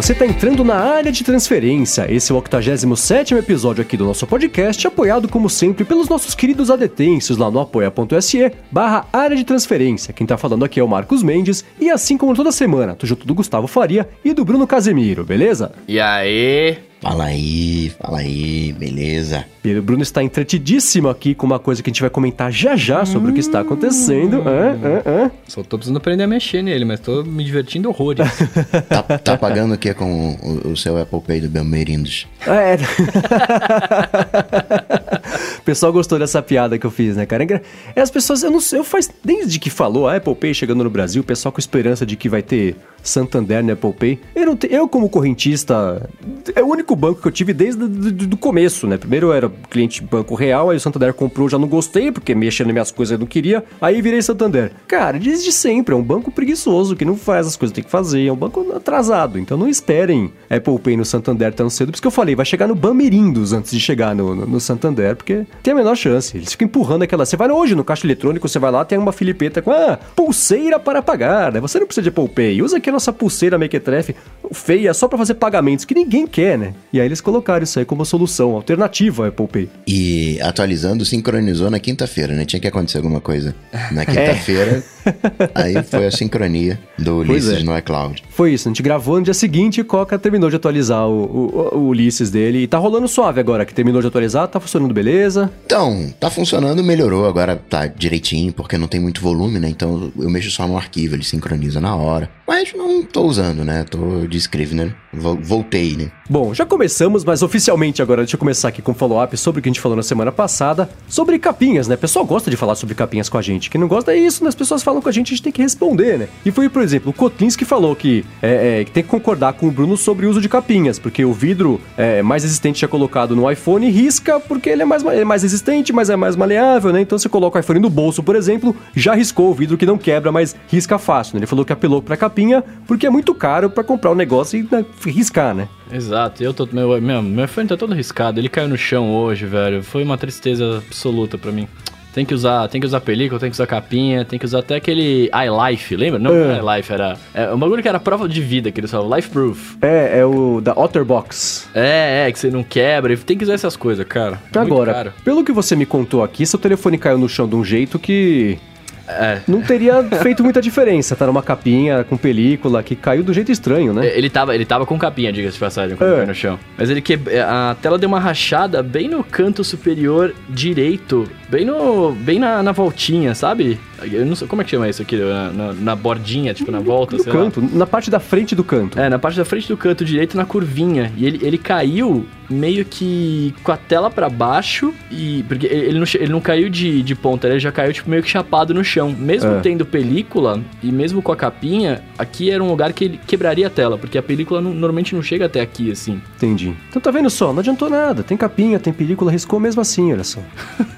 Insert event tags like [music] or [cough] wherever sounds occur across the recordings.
você está entrando na área de transferência. Esse é o 87 episódio aqui do nosso podcast, apoiado como sempre pelos nossos queridos adetensos lá no apoia.se barra área de transferência. Quem tá falando aqui é o Marcos Mendes e assim como toda semana, tô junto do Gustavo Faria e do Bruno Casemiro, beleza? E aí? Fala aí, fala aí, beleza? E o Bruno está entretidíssimo aqui com uma coisa que a gente vai comentar já já sobre hum. o que está acontecendo. Hum. Ah, Só tô precisando aprender a mexer nele, mas tô me divertindo horrores. [laughs] tá, tá pagando o que com o, o, seu Apple Pay do Belmerindos? É. [laughs] o pessoal gostou dessa piada que eu fiz, né, cara? É, as pessoas, eu não sei, eu faz desde que falou a Apple Pay chegando no Brasil, o pessoal com esperança de que vai ter Santander Apple Pay. Eu, não te, eu como correntista, é o único banco que eu tive desde o começo, né? Primeiro eu era cliente Banco Real, aí o Santander comprou, já não gostei, porque mexendo nas minhas coisas eu não queria, aí virei Santander. Cara, desde sempre, é um banco preguiçoso, que não faz as coisas que tem que fazer, é um banco atrasado, então não esperem Apple Pay no Santander tão cedo, por isso que eu falei, vai chegar no Bamerindos antes de chegar no, no, no Santander, porque tem a menor chance, eles ficam empurrando aquela... Você vai hoje no caixa eletrônico, você vai lá, tem uma filipeta com, ah, pulseira para pagar, né? Você não precisa de Apple Pay, usa aqui a nossa pulseira Mequetrefe feia só para fazer pagamentos, que ninguém quer, né? E aí eles colocaram isso aí como solução, alternativa Apple Pay. E atualizando, sincronizou na quinta-feira, né? Tinha que acontecer alguma coisa. Na [laughs] quinta-feira, é. Aí foi a sincronia do Ulisses é. no iCloud. Foi isso, a gente gravou no dia seguinte e Coca terminou de atualizar o, o, o, Ulisses dele. E tá rolando suave agora, que terminou de atualizar, tá funcionando beleza? Então, tá funcionando, melhorou, agora tá direitinho, porque não tem muito volume, né? Então eu mexo só no arquivo, ele sincroniza na hora. Mas não tô usando, né? Tô de Scrivener. Voltei, né? Bom, já começamos, mas oficialmente agora deixa eu começar aqui com um follow-up sobre o que a gente falou na semana passada, sobre capinhas, né? O pessoal gosta de falar sobre capinhas com a gente. Quem não gosta é isso, né? As pessoas falam com a gente, a gente tem que responder, né? E foi, por exemplo, o Kotlins que falou que, é, é, que tem que concordar com o Bruno sobre o uso de capinhas, porque o vidro é, mais resistente é colocado no iPhone risca porque ele é mais, é mais resistente, mas é mais maleável, né? Então você coloca o iPhone no bolso, por exemplo, já riscou o vidro que não quebra, mas risca fácil, né? Ele falou que apelou pra capinha porque é muito caro para comprar o um negócio e né, riscar, né? Exato, eu tô. Meu, meu, meu iPhone tá todo riscado, ele caiu no chão hoje, velho. Foi uma tristeza absoluta para mim. Tem que usar, tem que usar película, tem que usar capinha, tem que usar até aquele iLife, lembra? Não, é. iLife era. É um bagulho que era prova de vida, que eles falam, Life Proof. É, é o da Otterbox. É, é, que você não quebra, tem que usar essas coisas, cara. Agora, pelo que você me contou aqui, seu telefone caiu no chão de um jeito que é. Não teria feito muita diferença. Tá numa capinha com película que caiu do jeito estranho, né? Ele tava, ele tava com capinha, diga-se de passagem, quando é. caiu no chão. Mas ele que a tela deu uma rachada bem no canto superior direito, bem no bem na, na voltinha, sabe? Eu não sei como é que chama isso aqui, na, na, na bordinha, tipo, na volta, no canto, lá. na parte da frente do canto. É, na parte da frente do canto direito, na curvinha. E ele, ele caiu meio que com a tela para baixo e porque ele não, ele não caiu de, de ponta, ele já caiu tipo meio que chapado no chão. Mesmo é. tendo película e mesmo com a capinha, aqui era um lugar que ele quebraria a tela, porque a película não, normalmente não chega até aqui assim. Entendi. Então tá vendo só, não adiantou nada. Tem capinha, tem película, riscou mesmo assim, olha só.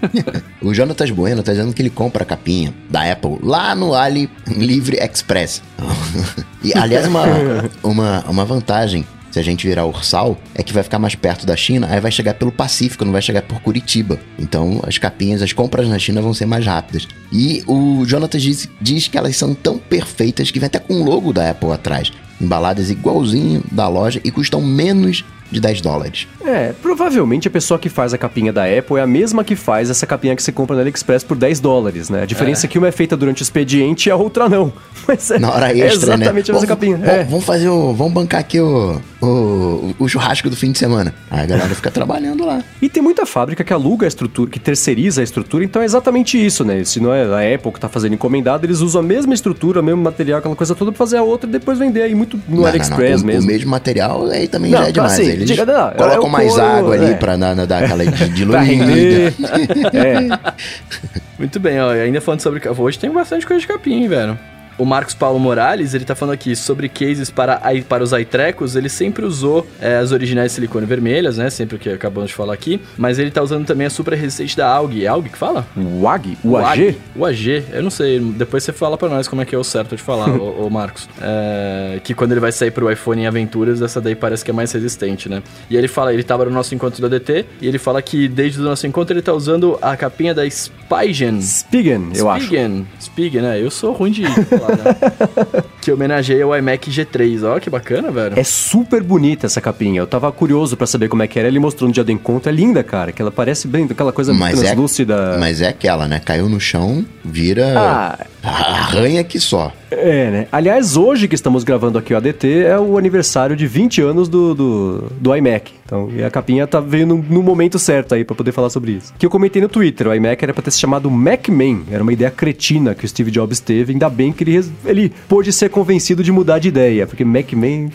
[laughs] o Jonatas Bueno tá dizendo que ele compra a capinha da Apple lá no Ali Livre Express. [laughs] e aliás, uma, [laughs] uma, uma vantagem se a gente virar Ursal, é que vai ficar mais perto da China, aí vai chegar pelo Pacífico, não vai chegar por Curitiba. Então as capinhas, as compras na China vão ser mais rápidas. E o Jonathan diz, diz que elas são tão perfeitas que vem até com o logo da Apple atrás. Embaladas igualzinho da loja e custam menos de 10 dólares. É, provavelmente a pessoa que faz a capinha da Apple é a mesma que faz essa capinha que você compra no AliExpress por 10 dólares, né? A diferença é, é que uma é feita durante o expediente e a outra não. [laughs] Mas é, Na hora extra, é exatamente né? a mesma capinha. Vamos, é. vamos fazer o. Vamos bancar aqui o, o, o churrasco do fim de semana. Aí a galera fica trabalhando lá. E tem muita fábrica que aluga a estrutura, que terceiriza a estrutura, então é exatamente isso, né? Se não é a Apple que tá fazendo encomendado, eles usam a mesma estrutura, o mesmo material, aquela coisa toda pra fazer a outra e depois vender aí muito no não, AliExpress não, não. O, mesmo. O mesmo material aí também já é demais. Assim, eles diga, não, colocam é mais couro, água ali é. pra na, dar aquela diluída. [laughs] [laughs] é. Muito bem, ó. Ainda falando sobre... Hoje tem bastante coisa de capim, hein, velho o Marcos Paulo Morales, ele tá falando aqui sobre cases para, para os iTrecos, ele sempre usou é, as originais silicone vermelhas, né? Sempre que acabamos de falar aqui. Mas ele tá usando também a super resistente da AUG. É AUG que fala? O AG? O, AG? O AG. Eu não sei. Depois você fala para nós como é que é o certo de falar, [laughs] o, Marcos. É, que quando ele vai sair pro iPhone em aventuras, essa daí parece que é mais resistente, né? E ele fala, ele tava no nosso encontro do ADT, e ele fala que desde o nosso encontro ele tá usando a capinha da Spigen. Spigen, eu acho. Spigen. Spigen, né? Eu sou ruim de [laughs] falar foda. [laughs] que homenageia o iMac G3. Ó, que bacana, velho. É super bonita essa capinha. Eu tava curioso pra saber como é que era. Ele mostrou no dia do encontro. É linda, cara. Que ela parece bem aquela coisa Mas é- translúcida. Mas é aquela, né? Caiu no chão, vira. Ah, Arranha que só. É, né? Aliás, hoje que estamos gravando aqui o ADT é o aniversário de 20 anos do, do, do iMac. Então, e a capinha tá veio no, momento certo aí pra poder falar sobre isso. Que eu comentei no Twitter, o iMac era pra ter se chamado Macman. Era uma ideia cretina que o Steve Jobs teve. Ainda bem que ele, ele pôde ser convencido de mudar de ideia. Porque Macman,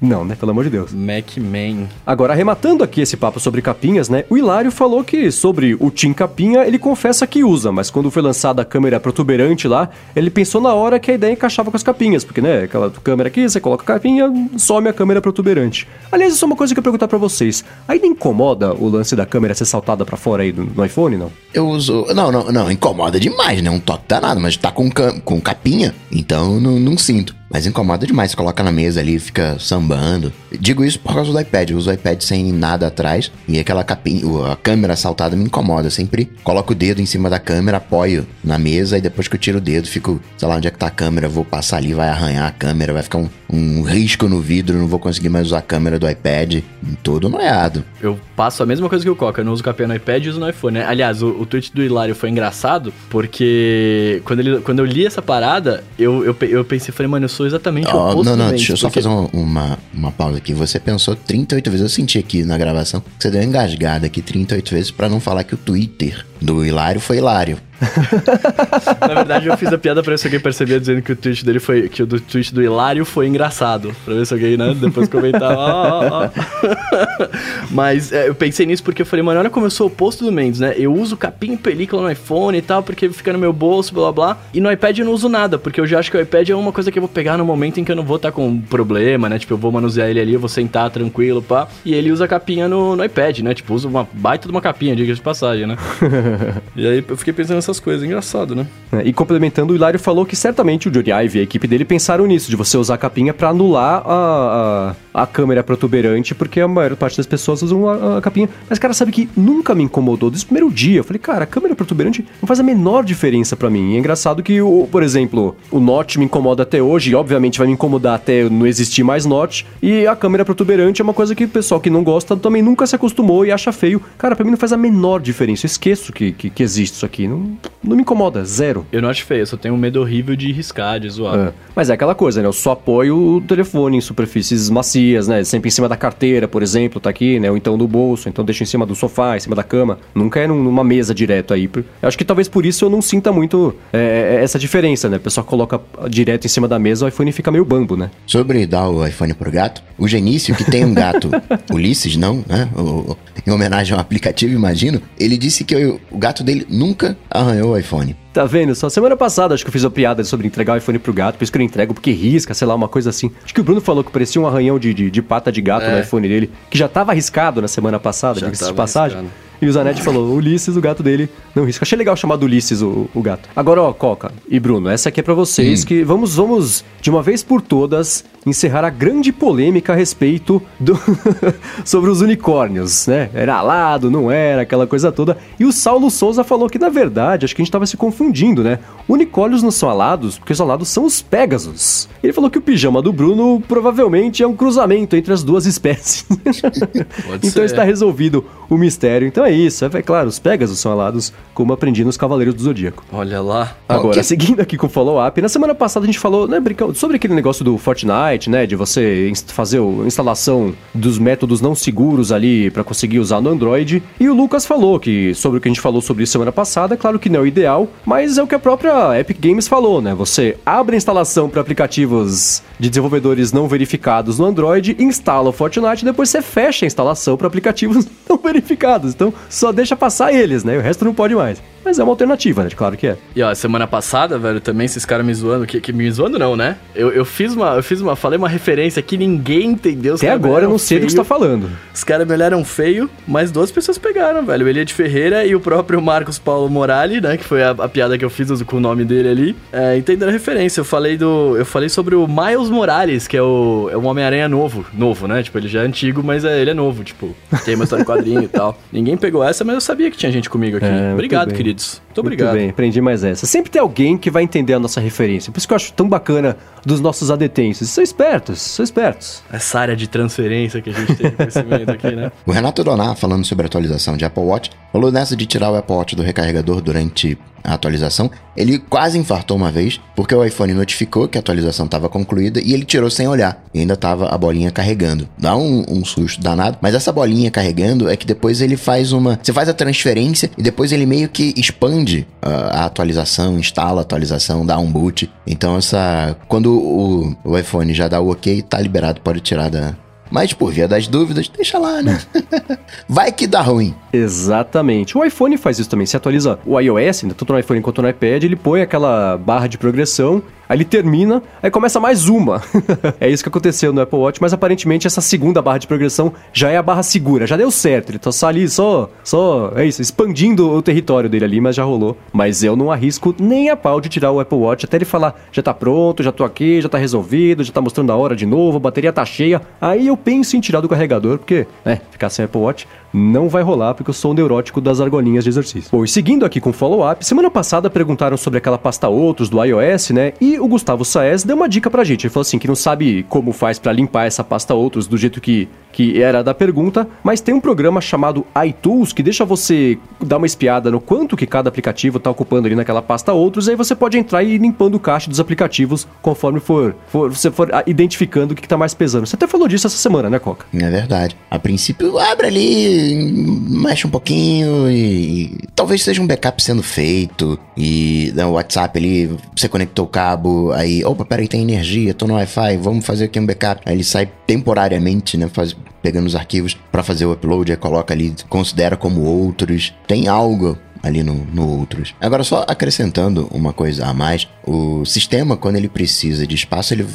não, né? Pelo amor de Deus. Macman. Agora, arrematando aqui esse papo sobre capinhas, né? O Hilário falou que sobre o Tim Capinha, ele confessa que usa, mas quando foi lançada a câmera protuberante lá, ele pensou na hora que a ideia encaixava com as capinhas, porque, né, aquela câmera aqui, você coloca a capinha, some a câmera protuberante. Aliás, isso é uma coisa que eu perguntar pra vocês. Ainda incomoda o lance da câmera ser saltada pra fora aí do- no iPhone, não? Eu uso. Não, não, não, incomoda demais, né? Um toque danado, mas tá com, cam- com capinha, então não, não sinto. Mas incomoda demais, você coloca na mesa ali, fica sambando. Digo isso por causa do iPad, eu uso o iPad sem nada atrás e aquela capinha, a câmera saltada me incomoda. Eu sempre coloco o dedo em cima da câmera, apoio na mesa e depois que eu tiro o dedo, fico, sei lá onde é que tá a câmera, vou passar ali, vai arranhar a câmera, vai ficar um, um risco no vidro, não vou conseguir mais usar a câmera do iPad, todo noiado. Eu passo a mesma coisa que o Coca, eu não uso capinha no iPad e uso no iPhone, né? Aliás, o, o tweet do Hilário foi engraçado, porque quando, ele, quando eu li essa parada, eu, eu, eu pensei, falei, mano, eu sou exatamente o Ó, oposto não, não, deixa eu só porque- fazer uma, uma, uma pausa aqui. Você pensou 38 vezes, eu senti aqui na gravação, que você deu uma engasgada aqui 38 vezes pra não falar que o Twitter do Hilário foi Hilário. [laughs] Na verdade, eu fiz a piada pra ver se alguém percebia dizendo que o tweet dele foi. que o do tweet do Hilário foi engraçado. Pra ver se alguém, né, depois comentava. [laughs] "Ah, ah, ah." Mas é, eu pensei nisso porque eu falei, mano, olha como eu sou o oposto do Mendes, né? Eu uso capinha e película no iPhone e tal, porque fica no meu bolso, blá blá blá. E no iPad eu não uso nada, porque eu já acho que o iPad é uma coisa que eu vou pegar no momento em que eu não vou estar com problema, né? Tipo, eu vou manusear ele ali, eu vou sentar tranquilo, pá. E ele usa capinha no, no iPad, né? Tipo, usa uma baita de uma capinha, diga de passagem, né? [laughs] e aí eu fiquei pensando nessas coisas, engraçado, né? É, E complementando, o Hilário falou que certamente o Johnny Ive e a equipe dele pensaram nisso, de você usar a capinha pra anular a, a, a câmera protuberante, porque a maior parte das pessoas usam a, a capinha. Mas, cara, sabe que nunca me incomodou desde o primeiro dia. Eu falei, cara, a câmera protuberante não faz a menor diferença pra mim. E é engraçado que, o, por exemplo, o Notch me incomoda até hoje, e obviamente vai me incomodar até não existir mais Notch, e a câmera protuberante é uma coisa que o pessoal que não gosta também nunca se acostumou e acha feio. Cara, pra mim não faz a menor diferença. Eu esqueço que, que, que existe isso aqui. Não, não me incomoda, zero. Eu não acho feio, eu só tenho um medo horrível de riscar, de zoar. É. Mas é aquela coisa, né? Eu só apoio o telefone em superfícies macias, né? Sempre em cima da carteira, por exemplo, tá aqui, né? Ou então do bolso, então deixo em cima do sofá, em cima da cama. Nunca é num- numa mesa direto aí. Eu acho que talvez por isso eu não sinta muito é, essa diferença, né? O pessoal coloca direto em cima da mesa, o iPhone fica meio bambo, né? Sobre dar o iPhone pro gato, o Genício, que tem um gato [laughs] Ulisses, não, né? O- em homenagem ao aplicativo, imagino, ele disse que o, o gato dele nunca arranhou o iPhone. Tá vendo? Só semana passada acho que eu fiz uma piada sobre entregar o iPhone pro gato, por isso que eu não entrego porque risca, sei lá, uma coisa assim. Acho que o Bruno falou que parecia um arranhão de, de, de pata de gato É. no iPhone dele, que já tava arriscado na semana passada, diga-se de passagem. arriscado. E o Zanetti falou, Ulisses, o gato dele, não risca. Achei legal chamar do Ulisses o, o gato. Agora, ó, Coca e Bruno, essa aqui é pra vocês, que vamos, vamos, de uma vez por todas, encerrar a grande polêmica a respeito do [laughs] sobre os unicórnios, né? Era alado, não era, aquela coisa toda. E o Saulo Souza falou que, na verdade, acho que a gente tava se confundindo, né? Unicórnios não são alados, porque os alados são os Pégasos. Ele falou que o pijama do Bruno provavelmente é um cruzamento entre as duas espécies. [laughs] Pode então ser. está resolvido o mistério. Então é isso, é, é claro, os Pégasos são alados, como aprendi nos Cavaleiros do Zodíaco. Olha lá. Agora, Ok. seguindo aqui com o follow-up, na semana passada a gente falou, né, brincando, sobre aquele negócio do Fortnite, né, de você fazer a instalação dos métodos não seguros ali pra conseguir usar no Android. E o Lucas falou que, sobre o que a gente falou sobre semana passada, é claro que não é o ideal, mas é o que a própria Epic Games falou, né? Você abre a instalação para aplicativos de desenvolvedores não verificados no Android, instala o Fortnite, depois você fecha a instalação para aplicativos [laughs] não verificados. Então, só deixa passar eles, né? O resto não pode mais. Mas é uma alternativa, né? Claro que é. E ó, semana passada, velho, também esses caras me zoando, que, que me zoando não, né? Eu, eu fiz uma, eu fiz uma, falei uma referência que ninguém entendeu. Até agora eu não sei do que você tá feio. falando. Os caras me olharam feio, mas duas pessoas pegaram, velho. O Elia de Ferreira e o próprio Marcos Paulo Morali, né? Que foi a, a piada que eu fiz com o nome dele ali. É, entenderam a referência. Eu falei do. Eu falei sobre o Miles Morales, que é o. É um Homem-Aranha novo. Novo, né? Tipo, ele já é antigo, mas é, ele é novo, tipo, tem uma história em quadrinho e tal. Ninguém pegou essa, mas eu sabia que tinha gente comigo aqui. É, Obrigado, bem. Queridos. Muito obrigado. Muito bem, aprendi mais essa. Sempre tem alguém que vai entender a nossa referência. Por isso que eu acho tão bacana dos nossos adetenses. São espertos, são espertos. Essa área de transferência que a gente tem de conhecimento aqui, né? [laughs] O Renato Donar, falando sobre a atualização de Apple Watch, falou nessa de tirar o Apple Watch do recarregador durante a atualização. Ele quase infartou uma vez, porque o iPhone notificou que a atualização estava concluída e ele tirou sem olhar. E ainda estava a bolinha carregando. Dá um, um, susto danado, mas essa bolinha carregando é que depois ele faz uma. Você faz a transferência e depois ele meio que expande a, a atualização, instala a atualização, dá um boot. Então essa. Quando o, o iPhone já dá o ok, tá liberado, pode tirar da, mas por via das dúvidas, deixa lá, né? [laughs] Vai que dá ruim. Exatamente. O iPhone faz isso também. Se atualiza o iOS, tanto no iPhone quanto no iPad, ele põe aquela barra de progressão Aí ele termina, aí começa mais uma. [laughs] é isso que aconteceu no Apple Watch, mas aparentemente essa segunda barra de progressão já é a barra segura, já deu certo. Ele tá só ali, só, só, é isso, expandindo o território dele ali, mas já rolou. Mas eu não arrisco nem a pau de tirar o Apple Watch até ele falar, já tá pronto, já tô aqui, já tá resolvido, já tá mostrando a hora de novo, a bateria tá cheia. Aí eu penso em tirar do carregador, porque, é, ficar sem Apple Watch não vai rolar porque eu sou neurótico das argolinhas de exercício. Pois seguindo aqui com o follow-up, semana passada perguntaram sobre aquela pasta Outros do iOS, né? E o Gustavo Saez deu uma dica pra gente. Ele falou assim que não sabe como faz para limpar essa pasta Outros do jeito que que era da pergunta, mas tem um programa chamado iTools que deixa você dar uma espiada no quanto que cada aplicativo está ocupando ali naquela pasta outros, e aí você pode entrar e ir limpando o caixa dos aplicativos conforme for, for você for identificando o que está mais pesando. Você até falou disso essa semana, né, Coca? É verdade. A princípio, abre ali, mexe um pouquinho e talvez seja um backup sendo feito e no WhatsApp ali, você conectou o cabo, aí, opa, peraí, tem energia, tô no Wi-Fi, vamos fazer aqui um backup. Aí ele sai temporariamente, né, faz, pegando os arquivos para fazer o upload, aí coloca ali, considera como outros. Tem algo ali no, no Outros. Agora, só acrescentando uma coisa a mais, o sistema, quando ele precisa de espaço, ele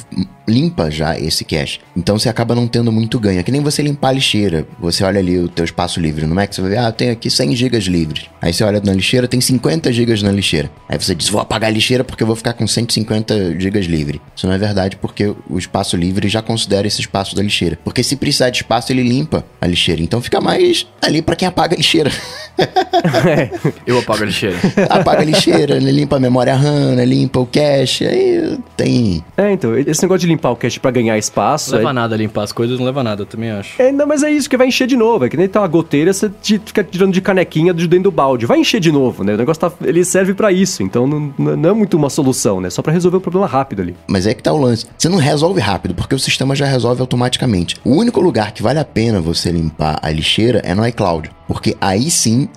limpa já esse cache. Então você acaba não tendo muito ganho. É que nem você limpar a lixeira. Você olha ali o teu espaço livre no Mac, você vai ver, ah, tem aqui 100 GB livres. Aí você olha na lixeira, tem 50 GB na lixeira. Aí você diz, vou apagar a lixeira porque eu vou ficar com 150 GB livre. Isso não é verdade porque o espaço livre já considera esse espaço da lixeira. Porque se precisar de espaço, ele limpa a lixeira. Então fica mais ali para quem apaga a lixeira. [laughs] [laughs] eu apago a lixeira. [laughs] apaga a lixeira, ele limpa a memória RAM, limpa o cache, aí tem... É, então, esse negócio de limpar o cache para ganhar espaço. Não leva é... nada limpar as coisas, não leva nada, eu também acho. É, não, mas é isso que vai encher de novo. É que nem tá uma goteira, você fica tirando de canequinha de dentro do balde. Vai encher de novo, né? O negócio tá, ele serve para isso. Então não, não é muito uma solução, né? Só para resolver um problema rápido ali. Mas é que tá o lance. Você não resolve rápido, porque o sistema já resolve automaticamente. O único lugar que vale a pena você limpar a lixeira é no iCloud. Porque aí sim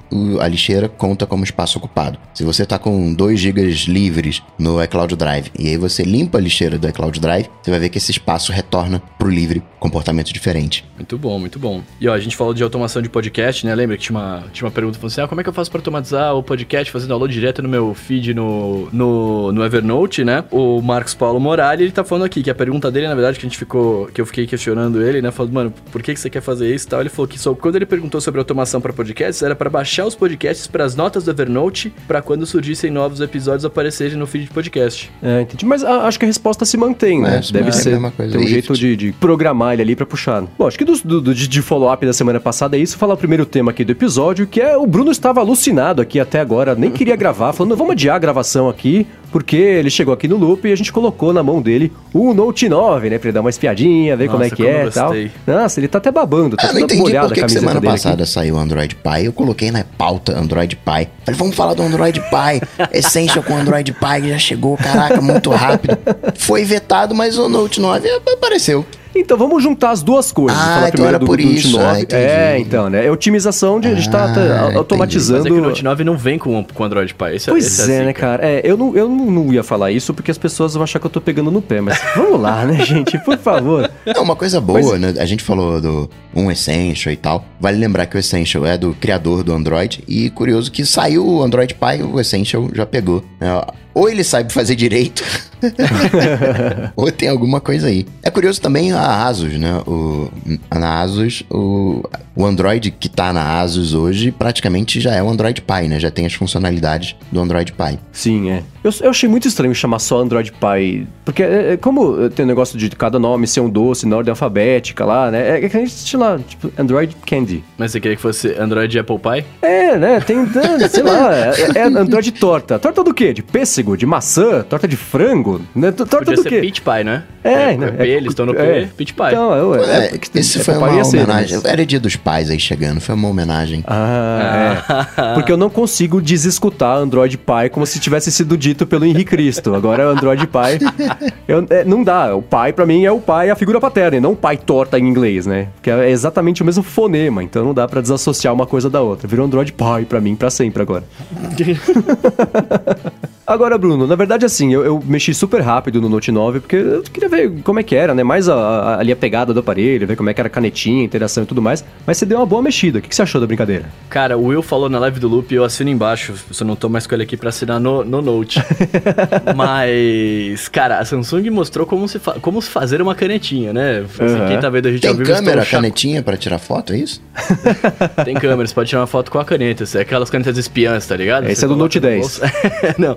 a lixeira conta como espaço ocupado. Se você está com 2 GB livres no iCloud Drive e aí você limpa a lixeira do iCloud Drive, você vai ver que esse espaço retorna para o livre, comportamento diferente. Muito bom, muito bom. E ó, a gente falou de automação de podcast, né? Lembra que tinha uma, tinha uma pergunta falando assim: ah, como é que eu faço para automatizar o podcast fazendo download direto no meu feed no, no, no Evernote, né? O Marcos Paulo Morali, ele tá falando aqui que a pergunta dele, na verdade, que a gente ficou, que eu fiquei questionando ele, né? Falando, mano, por que, que você quer fazer isso e tal? Ele falou que só, quando ele perguntou sobre automação para podcasts, era para baixar os podcasts para as notas do Evernote, para quando surgissem novos episódios aparecerem no feed de podcast. É, entendi. Mas a, acho que a resposta se mantém, né? É, Deve é ser. Tem um jeito de, de, programar ele ali para puxar. Bom, acho que do, do de, de follow-up da semana passada é isso. Falar o primeiro tema aqui do episódio, que é o Bruno estava alucinado aqui até agora, nem queria [laughs] gravar, falando, vamos adiar a gravação aqui, porque ele chegou aqui no loop e a gente colocou na mão dele o Note 9, né? Pra ele dar uma espiadinha, ver Nossa, como é que é e tal. Nossa, ele tá até babando, tá ah, não entendi que, que semana passada aqui. saiu o Android Pie. Eu coloquei na pauta Android Pie. Falei, vamos falar do Android Pie. [laughs] Essential com Android Pie já chegou, caraca, muito rápido. Foi vetado, mas o Note 9 apareceu. Então vamos juntar as duas coisas. Ah, Falar então primeiro do, por do isso. 9. Ah, é, então, né? É otimização de a gente tá, tá ah, automatizando. Mas é que o Note 9 não vem com, com Android Pie. Esse, é- pois esse é, é né, cara? É, eu, não, eu não ia falar isso porque as pessoas vão achar que eu tô pegando no pé, mas vamos lá, né, [laughs] gente? Por favor. É uma coisa boa, né? A gente falou do um Essential e tal. Vale lembrar que o Essential é do criador do Android e curioso que saiu o Android Pie, o Essential já pegou. É, ou ele sabe fazer direito [laughs] [laughs] Ou tem alguma coisa aí. É curioso também a Asus, né? O, na Asus, o, o Android que tá na Asus hoje praticamente já é o Android Pie, né? Já tem as funcionalidades do Android Pie. Sim, é. Eu, eu achei muito estranho chamar só Android Pie, porque é, é como tem o um negócio de cada nome ser um doce na ordem alfabética lá, né? É que a gente tinha lá, tipo, Android Candy. Mas você queria que fosse Android Apple Pie? É, né? Tem, sei lá, é, é Android torta. Torta do quê? De pêssego? De maçã? Torta de frango? Né? Torta Podia do quê? Peach Pie, né? É, é, né? é, eles estão no P, é. Peach Pie. Então, é, É, é, que- esse é, foi uma paparia ser, homenagem. Era dia dos pais aí chegando, foi uma homenagem. Ah, é. Porque eu não consigo desescutar Android Pie como se tivesse sido dito pelo Henrique Cristo. Agora é Android Pie. Eu- é, não dá. O pai, pra mim, é o pai, a figura paterna, e não o pai torta em inglês, né? Que é exatamente o mesmo fonema, então não dá pra desassociar uma coisa da outra. Virou Android Pie pra mim, pra sempre agora. [laughs] Agora, Bruno, na verdade, assim, eu, eu mexi super rápido no Note 9, porque eu queria ver como é que era, né? Mais a- a- ali a pegada do aparelho, ver como é que era a canetinha, a interação e tudo mais. Mas você deu uma boa mexida. O que, que você achou da brincadeira? Cara, o Will falou na live do Loop e eu assino embaixo. Se eu não tô mais com ele aqui pra assinar no, no Note. [laughs] Mas, cara, a Samsung mostrou como se, fa- como se fazer uma canetinha, né? Assim, Uhum. Quem tá vendo a gente ao Tem vivo câmera, estão chaco- canetinha pra tirar foto, é isso? [laughs] Tem câmera, você pode tirar uma foto com a caneta. É aquelas canetas espiãs, tá ligado? Esse Você é do Note no 10. bolso. [laughs] não.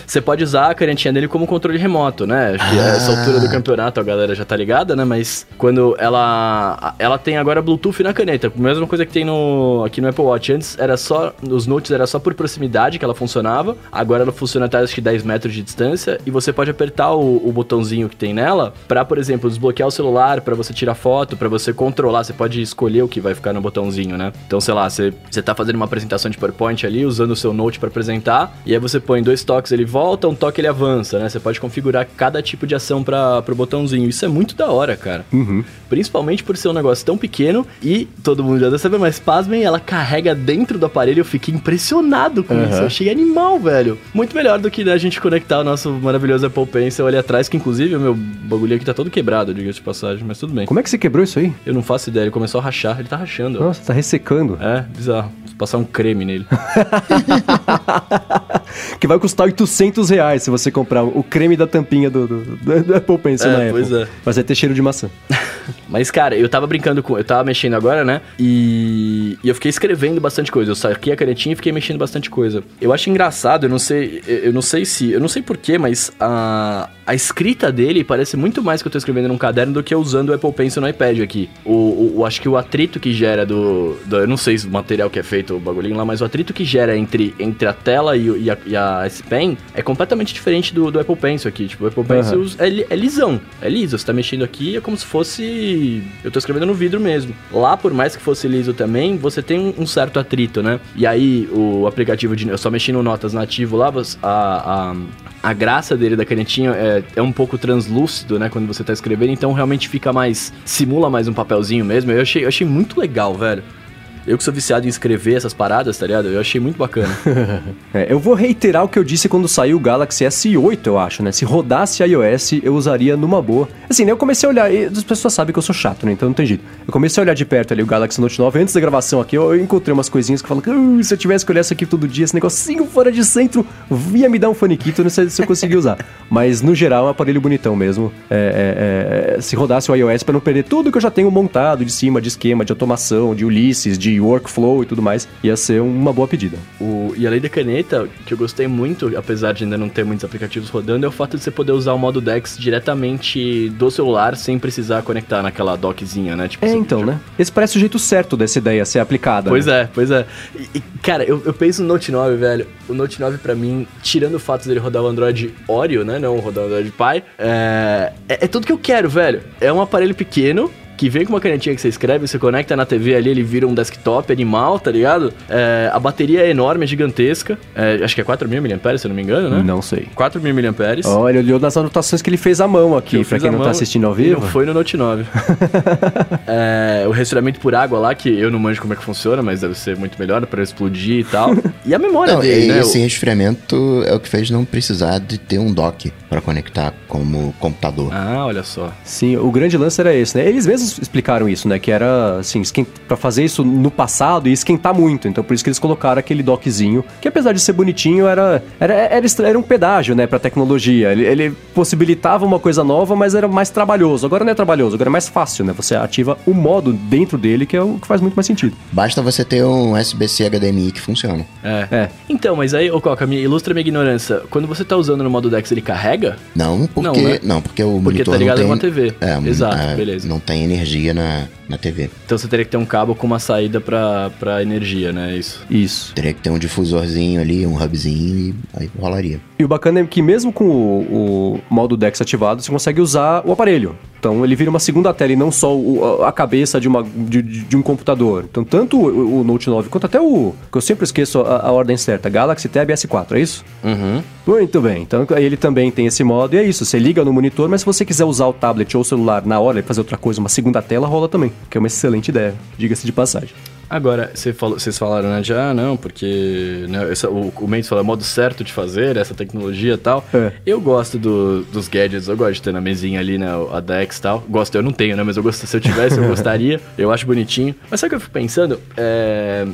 Você pode usar a canetinha dele como controle remoto, né? Acho que a essa Ah. altura do campeonato a galera já tá ligada, né? Mas quando ela. Ela tem agora Bluetooth na caneta. Mesma coisa que tem no, aqui no Apple Watch. Antes era só. Os Notes era só por proximidade que ela funcionava. Agora ela funciona até acho que 10 metros de distância. E você pode apertar o, o botãozinho que tem nela pra, por exemplo, desbloquear o celular, pra você tirar foto, pra você controlar. Você pode escolher o que vai ficar no botãozinho, né? Então, sei lá, você, você tá fazendo uma apresentação de PowerPoint ali, usando o seu Note pra apresentar. E aí você põe dois toques, ele volta, um toque ele avança, né? Você pode configurar cada tipo de ação para pro botãozinho. Isso é muito da hora, cara. Uhum. Principalmente por ser um negócio tão pequeno e todo mundo já deve saber, mas pasmem, ela carrega dentro do aparelho. Eu fiquei impressionado com Uhum. isso. Eu achei animal, velho. Muito melhor do que né, a gente conectar o nosso maravilhoso Apple Pencil ali atrás, que inclusive o meu bagulho aqui tá todo quebrado, diga-se de passagem, mas tudo bem. Como é que você quebrou isso aí? Eu não faço ideia, ele começou a rachar, ele tá rachando. ó. Nossa, tá ressecando. É, bizarro. Vou passar um creme nele. [laughs] que vai custar 800 reais se você comprar o creme da tampinha do, do, do- do Apple Pencil É, na Apple. pois é. Mas vai ter cheiro de maçã. [laughs] Mas, cara, eu tava brincando com. Eu tava mexendo agora, né? E, e eu fiquei escrevendo bastante coisa. Eu saquei a canetinha e fiquei mexendo bastante coisa. Eu acho engraçado, eu não sei. Eu não sei se. Eu não sei porquê, mas a, a escrita dele parece muito mais que eu tô escrevendo num caderno do que eu usando o Apple Pencil no iPad aqui. O, o, o- acho que o atrito que gera do, do- Eu não sei se o material que é feito, o bagulhinho lá, mas o atrito que gera entre, entre a tela e, e a, e a S Pen é completamente diferente do, do Apple Pencil aqui. Tipo, o Apple Pencil é, li- é lisão. É liso. Você tá mexendo aqui, é como se fosse. Eu tô escrevendo no vidro mesmo. Lá, por mais que fosse liso também, você tem um, certo atrito, né? E aí, o aplicativo de. Eu só mexi no Notas nativo lá, a. a a graça dele da canetinha é, é um pouco translúcido, né? Quando você tá escrevendo, então realmente fica mais. simula mais um papelzinho mesmo. Eu achei, eu achei muito legal, velho. Eu que sou viciado em escrever essas paradas, tá ligado? Eu achei muito bacana. [laughs] É, eu vou reiterar o que eu disse quando saiu o Galaxy S8, eu acho, né? Se rodasse iOS, eu usaria numa boa. Assim, né? Eu comecei a olhar, e as pessoas sabem que eu sou chato, né? Então não tem jeito. Eu comecei a olhar de perto ali o Galaxy Note 9. Antes da gravação aqui, eu encontrei umas coisinhas que falam que "Uh, se eu tivesse que olhar isso aqui todo dia, esse negocinho fora de centro, ia me dar um faniquito, não sei se eu conseguir usar. [laughs] Mas no geral é um aparelho bonitão mesmo. É, é, é, se rodasse o iOS pra não perder tudo que eu já tenho montado de cima, de esquema, de automação, de Ulysses, de workflow e tudo mais, ia ser uma boa pedida. O, e além da caneta, que eu gostei muito, apesar de ainda não ter muitos aplicativos rodando, é o fato de você poder usar o modo Dex diretamente do celular sem precisar conectar naquela dockzinha, né? Tipo, É, você- então, né? Esse parece o jeito certo dessa ideia ser aplicada. Pois né? é, pois é. E, e, cara, eu, eu penso no Note 9, velho. O Note 9, pra mim, tirando o fato dele rodar o Android Oreo, né? Não rodar o Android Pie, é, é, é tudo que eu quero, velho. É um aparelho pequeno. Que vem com uma canetinha que você escreve, você conecta na TV ali, ele vira um desktop animal, tá ligado? É, a bateria é enorme, é gigantesca. É, acho que é 4.000 mAh, se eu não me engano, né? Não sei. 4.000 mAh. Olha, olhou nas anotações que ele fez à mão aqui, eu pra quem não tá mão assistindo ao vivo. Não foi no Note 9. [laughs] É, o resfriamento por água lá, que eu não manjo como é que funciona, mas deve ser muito melhor pra explodir e tal. [laughs] E a memória Não, dele, e né? esse resfriamento é o que fez não precisar de ter um dock para conectar como computador. Ah, olha só. Sim, o grande lance era esse, né? Eles mesmos eles explicaram isso, né? Que era, assim, para fazer isso no passado e esquentar muito. Então, por isso que eles colocaram aquele dockzinho, que apesar de ser bonitinho, era, era, era, era um pedágio, né, pra tecnologia. Ele, ele possibilitava uma coisa nova, mas era mais trabalhoso. Agora não é trabalhoso, agora é mais fácil, né? Você ativa o modo dentro dele, que é o que faz muito mais sentido. Basta você ter um USB-C HDMI que funciona. É. é. Então, mas aí, ô Coca, me ilustra minha ignorância. Quando você tá usando no modo Dex, ele carrega? Não, porque, não, né? não porque o porque monitor tá ligado não tem... uma TV. É, Exato, é, beleza. Não tem energia na, na TV. Então você teria que ter um cabo com uma saída pra, pra energia, né? Isso. Isso. Teria que ter um difusorzinho ali, um hubzinho e aí rolaria. E o bacana é que mesmo com o, o modo DeX ativado, você consegue usar o aparelho. Então ele vira uma segunda tela e não só o, a cabeça de, uma, de, de, um computador. Então tanto o, o, Note 9 quanto até o... que eu sempre esqueço a, a ordem certa, Galaxy Tab S4, é isso? Uhum. Muito bem. Então ele também tem esse modo e é isso. Você liga no monitor, mas se você quiser usar o tablet ou o celular na hora e fazer outra coisa, uma segunda tela, rola também. Que é uma excelente ideia, diga-se de passagem. Agora, você falou, vocês falaram, né, de, ah, não, porque né, essa, o, o Mendes falou, é o modo certo de fazer, essa tecnologia e tal. É. Eu gosto do, dos gadgets, eu gosto de ter na mesinha ali, né, a Dex e tal. Gosto, eu não tenho, né, mas eu gosto, se eu tivesse, eu [laughs] gostaria. eu acho bonitinho. Mas sabe o que eu fico pensando? É,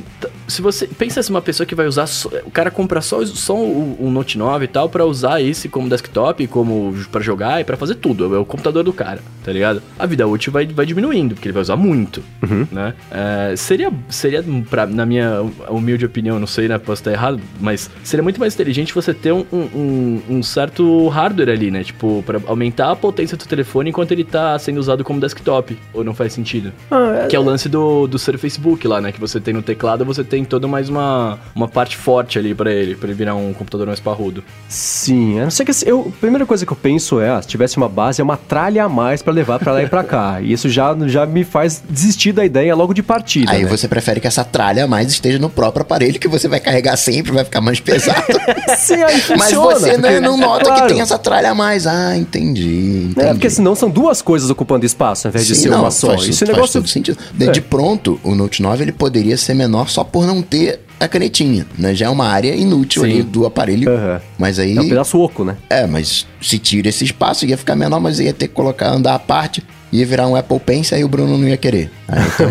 se você, pensa se uma pessoa que vai usar, só, o cara compra só, só o, o Note 9 e tal, para usar esse como desktop, como para jogar e para fazer tudo. É o computador do cara, tá ligado? A vida útil vai, vai diminuindo, porque ele vai usar muito, uhum. né? É, seria seria, pra, na minha humilde opinião, não sei, né? Posso estar errado, mas seria muito mais inteligente você ter um, um, um certo hardware ali, né? Tipo, para aumentar a potência do telefone enquanto ele tá sendo usado como desktop. Ou não faz sentido? Ah, é... Que é o lance do, do ser Facebook lá, né? Que você tem no teclado, você tem toda mais uma, uma parte forte ali para ele, para ele virar um computador mais parrudo. Sim, a não ser que eu, a primeira coisa que eu penso é, ah, se tivesse uma base, é uma tralha a mais para levar para lá e para cá. E isso já, já me faz desistir da ideia logo de partida. Aí né? você prefere que essa tralha mais esteja no próprio aparelho que você vai carregar sempre, vai ficar mais pesado. [laughs] Sim, aí funciona. Mas você não, nota claro. que tem essa tralha a mais. Ah, entendi, entendi. É, porque senão são duas coisas ocupando espaço ao invés Sim, de ser não, uma só. Faz, Esse faz negócio... todo sentido. De, é. de pronto, o Note 9 ele poderia ser menor só por não ter a canetinha, né? Já é uma área inútil Sim. ali do aparelho. Uhum. Mas aí. É um pedaço oco, né? É, mas se tira esse espaço, ia ficar menor, mas ia ter que colocar, andar à parte ia virar um Apple Pencil e o Bruno não ia querer. Aí, então,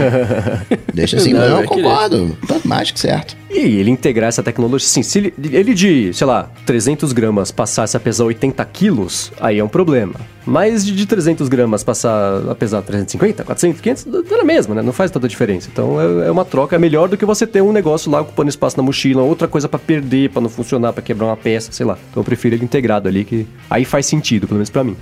[laughs] deixa assim, não, não eu concordo. Tá mais que certo. E ele integrar essa tecnologia, sim, se ele, ele de, sei lá, 300 gramas passasse a pesar 80 quilos, aí é um problema. Mas de, de 300 gramas passar a pesar 350, 400, 500, é a mesma, né? Não faz tanta diferença. Então é, é, uma troca, é melhor do que você ter um negócio lá ocupando espaço na mochila, outra coisa para perder, para não funcionar, para quebrar uma peça, sei lá. Então eu prefiro ele integrado ali, que aí faz sentido, pelo menos para mim.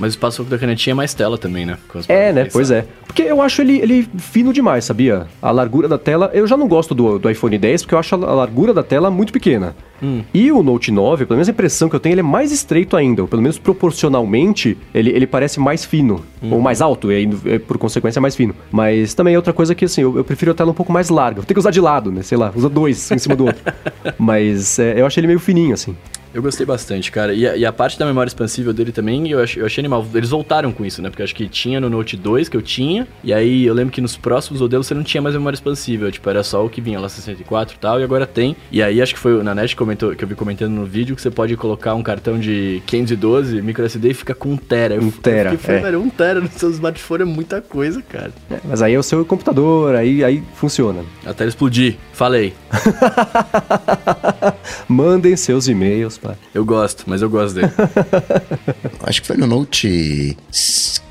Mas o espaço da canetinha é mais tela também, né? É, né? Pois é. Porque eu acho ele, ele fino demais, sabia? A largura da tela. Eu já não gosto do, do iPhone 10 porque eu acho a largura da tela muito pequena. Hum. E o Note 9, pelo menos a impressão que eu tenho, ele é mais estreito ainda. Ou pelo menos proporcionalmente, ele, ele parece mais fino. Hum. Ou mais alto, e aí, por consequência, mais fino. Mas também é outra coisa que, assim, eu, eu prefiro a tela um pouco mais larga. Vou ter que usar de lado, né? Sei lá, usa dois em cima do outro. [laughs] Mas é, eu achei ele meio fininho, assim. Eu gostei bastante, cara. E a, e a, parte da memória expansível dele também, eu achei, eu achei animal. Eles voltaram com isso, né? Porque eu acho que tinha no Note 2 que eu tinha. E aí eu lembro que nos próximos modelos você não tinha mais memória expansível. Tipo, era só o que vinha lá 64 e tal. E agora tem. E aí acho que foi o Nanete comentou, que eu vi comentando no vídeo, que você pode colocar um cartão de 512 micro SD e fica com 1 tera. Um tera. Porque, é. velho, 1 tera no seu smartphone é muita coisa, cara. É, mas aí é o seu computador, aí, aí funciona. Até ele explodir. Falei. [laughs] Mandem seus e-mails, Eu gosto, mas eu gosto dele. [laughs] Acho que foi no Note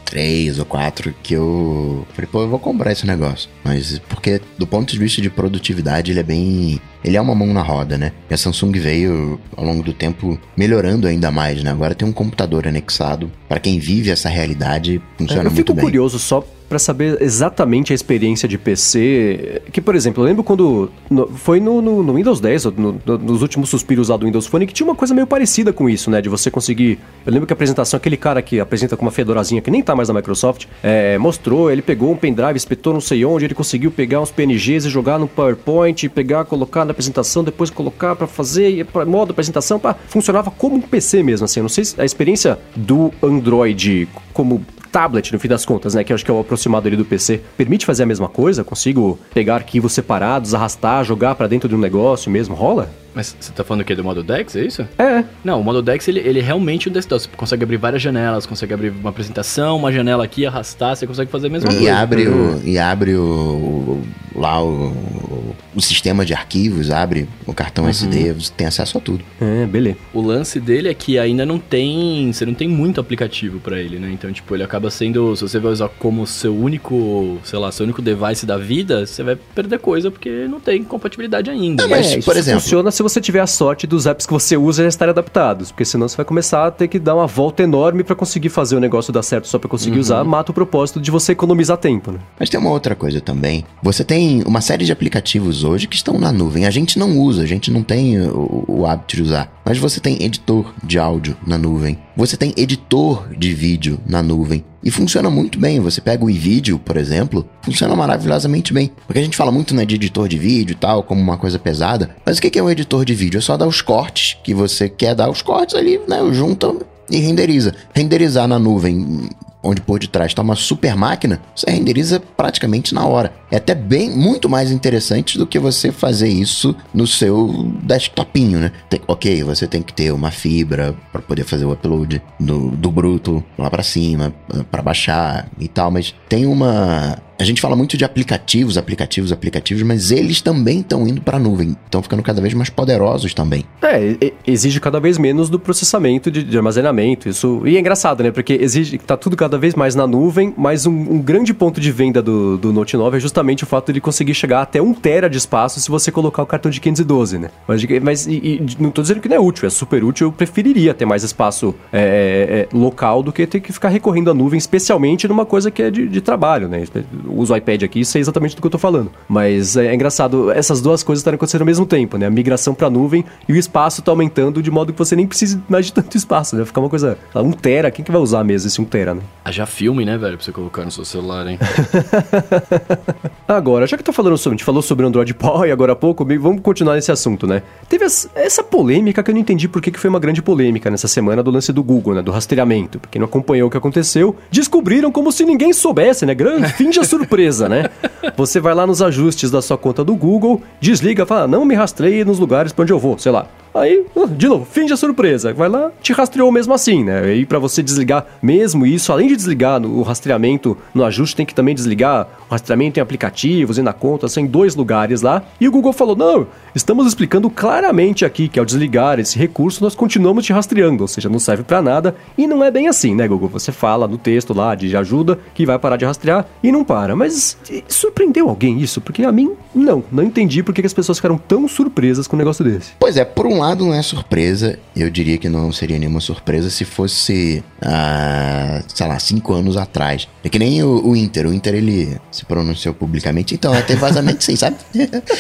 3 ou 4 que eu falei, pô, eu vou comprar esse negócio. Mas porque do ponto de vista de produtividade, ele é bem. Ele é uma mão na roda, né? E a Samsung veio ao longo do tempo melhorando ainda mais, né? Agora tem um computador anexado. Para quem vive essa realidade, funciona é, muito bem. Eu fico curioso só para saber exatamente a experiência de PC. Que, por exemplo, eu lembro quando. No, foi no, no, no, Windows 10, no, nos últimos suspiros lá do Windows Phone, que tinha uma coisa meio parecida com isso, né? De você conseguir. Eu lembro que a apresentação, aquele cara que apresenta com uma fedorazinha que nem tá mais na Microsoft, é, mostrou, ele pegou um pendrive, espetou não sei onde, ele conseguiu pegar uns PNGs e jogar no PowerPoint, pegar, colocar na apresentação, depois colocar para fazer, pra, modo apresentação, pra, funcionava como um PC mesmo, assim. Eu não sei se a experiência do Android como tablet, no fim das contas, né? Que eu acho que é o aproximado ali do PC. Permite fazer a mesma coisa? Consigo pegar arquivos separados, arrastar, jogar para dentro de um negócio mesmo? Rola? Mas você tá falando o quê? Do modo Dex, é isso? É. Não, o modo Dex, ele, ele é realmente um desktop. Você consegue abrir várias janelas, consegue abrir uma apresentação, uma janela aqui, arrastar, você consegue fazer a mesma E coisa. abre, o, e abre o, o- lá o, o sistema de arquivos, abre o cartão SD, você tem acesso a tudo. É, beleza. O lance dele é que ainda não tem. Você não tem muito aplicativo pra ele, né? Então, tipo, ele acaba sendo. Se você vai usar como seu único, sei lá, seu único device da vida, você vai perder coisa porque não tem compatibilidade ainda. Não, mas, é, por exemplo- funciona se você tiver a sorte dos apps que você usa já estarem adaptados, porque senão você vai começar a ter que dar uma volta enorme pra conseguir fazer o negócio dar certo só pra conseguir usar, mata o propósito de você economizar tempo, né? Mas tem uma outra coisa também. Você tem uma série de aplicativos hoje que estão na nuvem. A gente não usa, a gente não tem o, o hábito de usar. Mas você tem editor de áudio na nuvem. Você tem editor de vídeo na nuvem. E funciona muito bem. Você pega o iVideo, por exemplo, funciona maravilhosamente bem. Porque a gente fala muito né, de editor de vídeo e tal, como uma coisa pesada. Mas o que é um editor de vídeo? É só dar os cortes que você quer dar os cortes ali, né? Junta e renderiza. Renderizar na nuvem, onde por detrás está uma super máquina, você renderiza praticamente na hora. É até bem muito mais interessante do que você fazer isso no seu desktopinho, né? Tem- ok, você tem que ter uma fibra para poder fazer o upload do, do bruto lá para cima, para baixar e tal, mas tem uma a gente fala muito de aplicativos, aplicativos, aplicativos, mas eles também estão indo para a nuvem, estão ficando cada vez mais poderosos também. É, exige cada vez menos do processamento de, de armazenamento. Isso. E é engraçado, né? Porque exige. tá tudo cada vez mais na nuvem, mas um, um grande ponto de venda do, do Note 9 é justamente o fato de ele conseguir chegar até 1 tera de espaço se você colocar o cartão de 512, né? Mas, mas e- e não tô dizendo que não é útil, é super útil. Eu preferiria ter mais espaço é, é, local do que ter que ficar recorrendo à nuvem, especialmente numa coisa que é de, de trabalho, né? Uso o iPad aqui e sei exatamente do que eu tô falando. Mas é, é engraçado, essas duas coisas estarem acontecendo ao mesmo tempo, né? A migração pra nuvem e o espaço tá aumentando de modo que você nem precise mais de tanto [laughs] espaço, né? Ficar uma coisa. ah, Um tera, quem que vai usar mesmo esse um tera, né? Haja filme, né, velho, pra você colocar no seu celular, hein? [laughs] Agora, já que tá falando sobre, a gente falou sobre Android Pie agora há pouco, vamos continuar nesse assunto, né? Teve essa polêmica que eu não entendi por que que foi uma grande polêmica nessa semana do lance do Google, né? Do rastreamento. Porque não acompanhou o que aconteceu, descobriram como se ninguém soubesse, né? Grande, finge a surpresa, né? Você vai lá nos ajustes da sua conta do Google, desliga, fala, não me rastreie nos lugares pra onde eu vou, sei lá. Aí, de novo, finge a surpresa. Vai lá, te rastreou mesmo assim, né? Aí pra você desligar mesmo isso, além de desligar o rastreamento no ajuste, tem que também desligar o rastreamento em aplicativos e na conta, são em dois lugares lá. E o Google falou: não, estamos explicando claramente aqui que ao desligar esse recurso, nós continuamos te rastreando, ou seja, não serve pra nada. E não é bem assim, né, Google? Você fala no texto lá de ajuda que vai parar de rastrear e não para. Mas e, surpreendeu alguém isso? Porque a mim, não. Não entendi por que que as pessoas ficaram tão surpresas com um negócio desse. Pois é, por um lado não é surpresa, eu diria que não seria nenhuma surpresa se fosse, ah, sei lá, cinco anos atrás. É que nem o, o Inter, o Inter ele se pronunciou publicamente, então, até vazamento sim, sabe? [laughs]